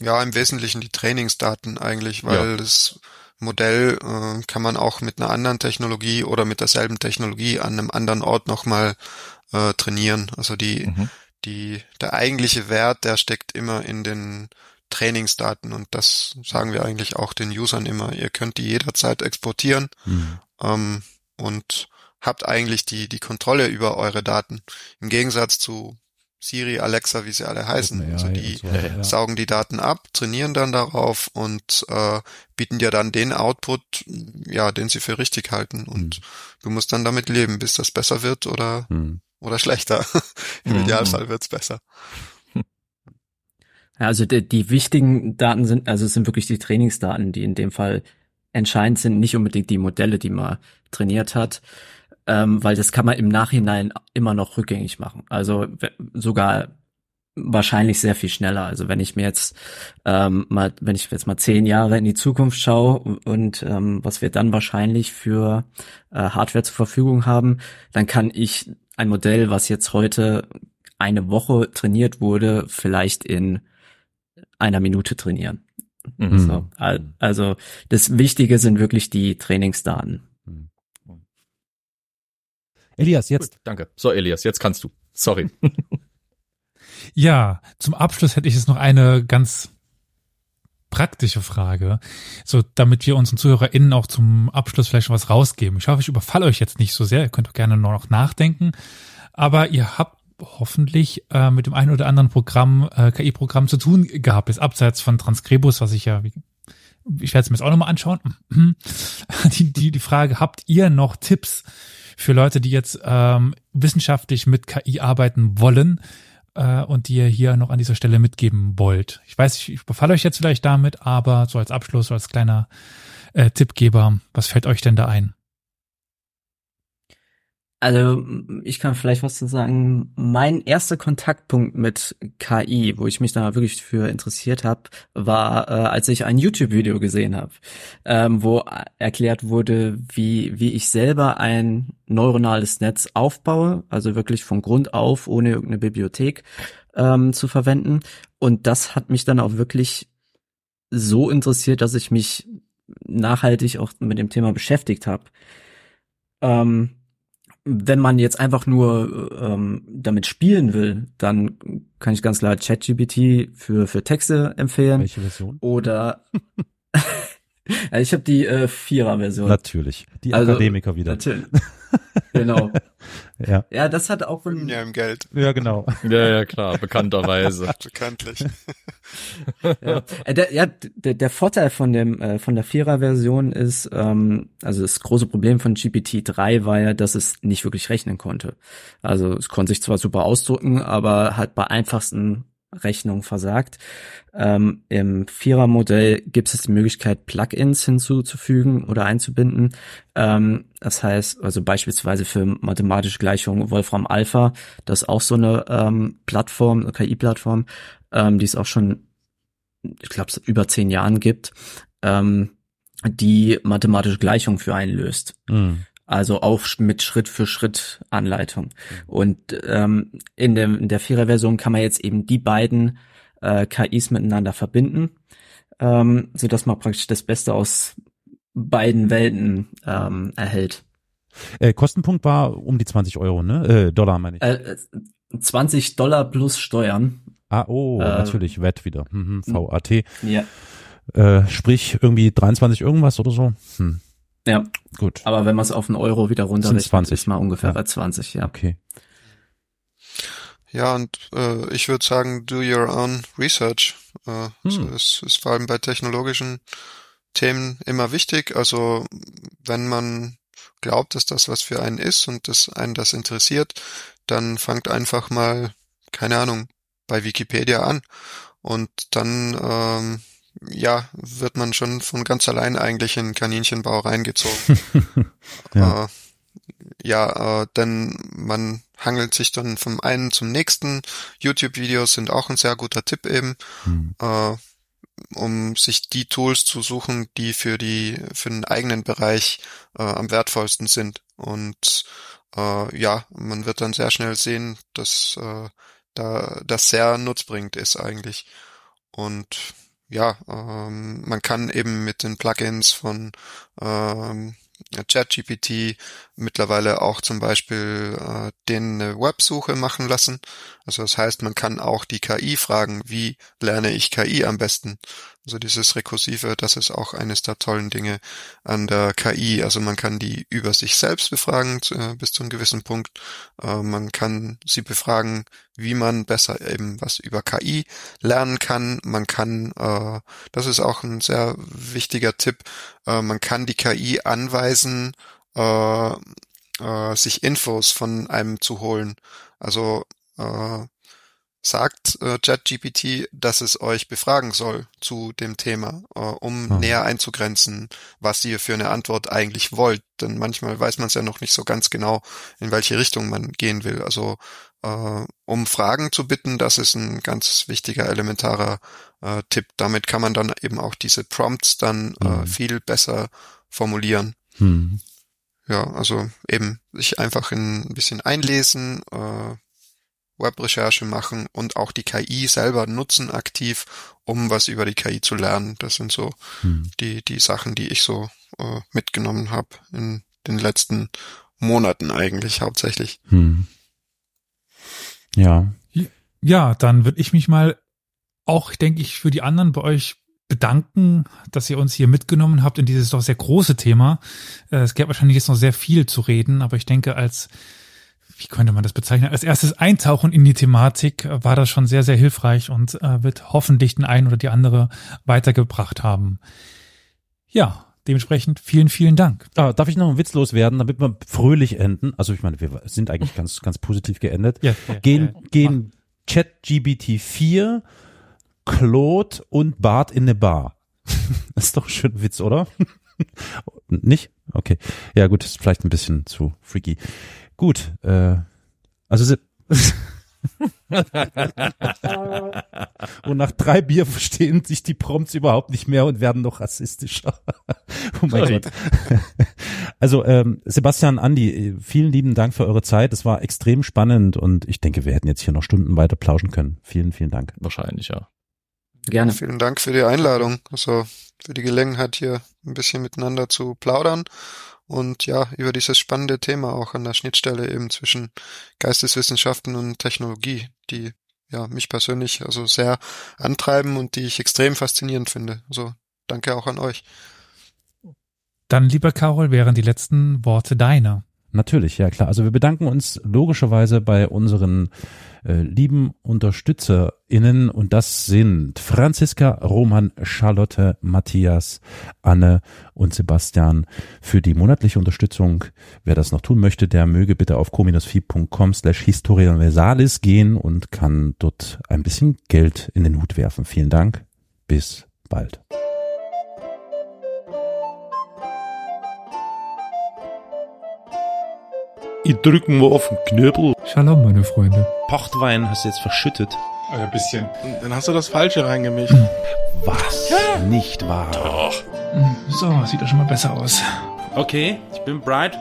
Ja, im Wesentlichen die Trainingsdaten eigentlich, weil ja. das Modell äh, kann man auch mit einer anderen Technologie oder mit derselben Technologie an einem anderen Ort nochmal äh, trainieren. Also die, mhm. die, der eigentliche Wert, der steckt immer in den Trainingsdaten und das sagen wir eigentlich auch den Usern immer. Ihr könnt die jederzeit exportieren mhm. ähm, und habt eigentlich die, die Kontrolle über eure Daten. Im Gegensatz zu Siri, Alexa, wie sie alle heißen. Also die so, ja. saugen die Daten ab, trainieren dann darauf und äh, bieten dir dann den Output, ja, den sie für richtig halten. Und hm. du musst dann damit leben, bis das besser wird oder hm. oder schlechter. Im hm. Idealfall wird's besser. Also die, die wichtigen Daten sind, also es sind wirklich die Trainingsdaten, die in dem Fall entscheidend sind, nicht unbedingt die Modelle, die man trainiert hat ähm, weil das kann man im Nachhinein immer noch rückgängig machen. Also sogar wahrscheinlich sehr viel schneller. Also wenn ich mir jetzt ähm, mal, wenn ich jetzt mal zehn Jahre in die Zukunft schaue und ähm, was wir dann wahrscheinlich für äh, Hardware zur Verfügung haben, dann kann ich ein Modell, was jetzt heute eine Woche trainiert wurde, vielleicht in einer Minute trainieren. Mhm. So, also das Wichtige sind wirklich die Trainingsdaten. Elias, jetzt. Gut, danke. So, Elias, jetzt kannst du. Sorry. ja, zum Abschluss hätte ich jetzt noch eine ganz praktische Frage, so damit wir unseren ZuhörerInnen auch zum Abschluss vielleicht schon was rausgeben. Ich hoffe, ich überfalle euch jetzt nicht so sehr. Ihr könnt auch gerne noch nachdenken. Aber ihr habt hoffentlich äh, mit dem einen oder anderen Programm, äh, KI-Programm zu tun gehabt, ist abseits von Transkribus, was ich ja, ich werde es mir jetzt auch nochmal anschauen. die, die, die Frage, habt ihr noch Tipps für Leute, die jetzt ähm, wissenschaftlich mit KI arbeiten wollen äh, und die ihr hier noch an dieser Stelle mitgeben wollt. Ich weiß, ich, ich befalle euch jetzt vielleicht damit, aber so als Abschluss, so als kleiner äh, Tippgeber, was fällt euch denn da ein? Also ich kann vielleicht was zu sagen. Mein erster Kontaktpunkt mit KI, wo ich mich da wirklich für interessiert habe, war, äh, als ich ein YouTube-Video gesehen habe, ähm, wo erklärt wurde, wie, wie ich selber ein neuronales Netz aufbaue, also wirklich von Grund auf, ohne irgendeine Bibliothek ähm, zu verwenden. Und das hat mich dann auch wirklich so interessiert, dass ich mich nachhaltig auch mit dem Thema beschäftigt habe. Ähm, wenn man jetzt einfach nur ähm, damit spielen will, dann kann ich ganz klar ChatGPT für für Texte empfehlen. Welche Version? Oder ich habe die äh, Vierer-Version. Natürlich, die also, Akademiker wieder. Natürlich. genau. ja. Ja, das hat auch ein ja im Geld. Ja, genau. Ja, ja, klar, bekannterweise. Bekanntlich. ja, äh, der, ja der, der Vorteil von dem äh, von der Vierer-Version ist, ähm, also das große Problem von GPT-3 war ja, dass es nicht wirklich rechnen konnte. Also es konnte sich zwar super ausdrücken, aber halt bei einfachsten Rechnung versagt. Ähm, Im Vierer-Modell gibt es die Möglichkeit, Plugins hinzuzufügen oder einzubinden. Ähm, das heißt, also beispielsweise für mathematische Gleichungen Wolfram Alpha, das ist auch so eine ähm, Plattform, eine KI-Plattform, ähm, die es auch schon, ich glaube, über zehn Jahren gibt, ähm, die mathematische Gleichungen für einen löst. Mhm. Also auch mit Schritt für Schritt Anleitung. Und ähm, in, der, in der Vierer-Version kann man jetzt eben die beiden äh, KIs miteinander verbinden, ähm, so dass man praktisch das Beste aus beiden Welten ähm, erhält. Äh, Kostenpunkt war um die 20 Euro, ne? Äh, Dollar meine ich. Äh, 20 Dollar plus Steuern. Ah, oh, äh, natürlich, VAT wieder. Mhm, VAT. Ja. Äh, sprich irgendwie 23 irgendwas oder so. Hm. Ja. Gut. Aber wenn man es auf einen Euro wieder runterrechnet, 20. ist mal ungefähr ja. bei 20, ja. Okay. Ja, und äh, ich würde sagen, do your own research. Äh, hm. so ist, ist vor allem bei technologischen Themen immer wichtig. Also wenn man glaubt, dass das was für einen ist und dass einen das interessiert, dann fangt einfach mal, keine Ahnung, bei Wikipedia an und dann ähm, ja, wird man schon von ganz allein eigentlich in Kaninchenbau reingezogen. ja. Äh, ja, äh, denn man hangelt sich dann vom einen zum nächsten. YouTube-Videos sind auch ein sehr guter Tipp eben, hm. äh, um sich die Tools zu suchen, die für die für den eigenen Bereich äh, am wertvollsten sind. Und äh, ja, man wird dann sehr schnell sehen, dass äh, da das sehr nutzbringend ist eigentlich. Und ja, ähm, man kann eben mit den Plugins von ähm, ChatGPT mittlerweile auch zum Beispiel äh, den eine Websuche machen lassen. Also das heißt, man kann auch die KI fragen, wie lerne ich KI am besten? Also dieses Rekursive, das ist auch eines der tollen Dinge an der KI. Also man kann die über sich selbst befragen äh, bis zu einem gewissen Punkt. Äh, man kann sie befragen, wie man besser eben was über KI lernen kann. Man kann, äh, das ist auch ein sehr wichtiger Tipp, äh, man kann die KI anweisen, äh, äh, sich Infos von einem zu holen. Also äh, sagt äh, ChatGPT, dass es euch befragen soll zu dem Thema, äh, um hm. näher einzugrenzen, was ihr für eine Antwort eigentlich wollt. Denn manchmal weiß man es ja noch nicht so ganz genau, in welche Richtung man gehen will. Also äh, um Fragen zu bitten, das ist ein ganz wichtiger, elementarer äh, Tipp. Damit kann man dann eben auch diese Prompts dann hm. äh, viel besser formulieren. Hm. Ja, also eben sich einfach ein bisschen einlesen, äh, Webrecherche machen und auch die KI selber nutzen aktiv, um was über die KI zu lernen. Das sind so hm. die, die Sachen, die ich so äh, mitgenommen habe in den letzten Monaten eigentlich hauptsächlich. Hm. Ja. Ja, dann würde ich mich mal auch, denke ich, für die anderen bei euch bedanken, dass ihr uns hier mitgenommen habt in dieses doch sehr große Thema. Äh, es gäbe wahrscheinlich jetzt noch sehr viel zu reden, aber ich denke, als wie könnte man das bezeichnen? Als erstes Eintauchen in die Thematik war das schon sehr, sehr hilfreich und äh, wird hoffentlich den einen oder die andere weitergebracht haben. Ja, dementsprechend vielen, vielen Dank. Ah, darf ich noch einen Witz loswerden, damit wir fröhlich enden? Also ich meine, wir sind eigentlich ganz, ganz positiv geendet. Ja, ja, gehen, ja, gehen ChatGBT 4, Claude und Bart in eine Bar. das ist doch ein schöner Witz, oder? Nicht? Okay. Ja, gut, ist vielleicht ein bisschen zu freaky. Gut, äh, also und nach drei Bier verstehen sich die Prompts überhaupt nicht mehr und werden noch rassistischer. oh mein. Gott. Also ähm, Sebastian, Andi, vielen lieben Dank für eure Zeit. Es war extrem spannend und ich denke, wir hätten jetzt hier noch Stunden weiter plauschen können. Vielen, vielen Dank. Wahrscheinlich, ja. Gerne. Vielen Dank für die Einladung, also für die Gelegenheit hier ein bisschen miteinander zu plaudern und ja, über dieses spannende Thema auch an der Schnittstelle eben zwischen Geisteswissenschaften und Technologie, die ja mich persönlich also sehr antreiben und die ich extrem faszinierend finde. Also danke auch an euch. Dann, lieber Carol, wären die letzten Worte deiner. Natürlich, ja klar. Also wir bedanken uns logischerweise bei unseren äh, lieben UnterstützerInnen und das sind Franziska, Roman, Charlotte, Matthias, Anne und Sebastian für die monatliche Unterstützung. Wer das noch tun möchte, der möge bitte auf co-fi.com slash historia universalis gehen und kann dort ein bisschen Geld in den Hut werfen. Vielen Dank. Bis bald. Ich drück mal auf den Knöbel. Shalom, meine Freunde. Pochtwein hast du jetzt verschüttet. Ein bisschen. Dann hast du das Falsche reingemischt. Was? Ja. Nicht wahr? Doch. So, sieht doch schon mal besser aus. Okay, ich bin bright.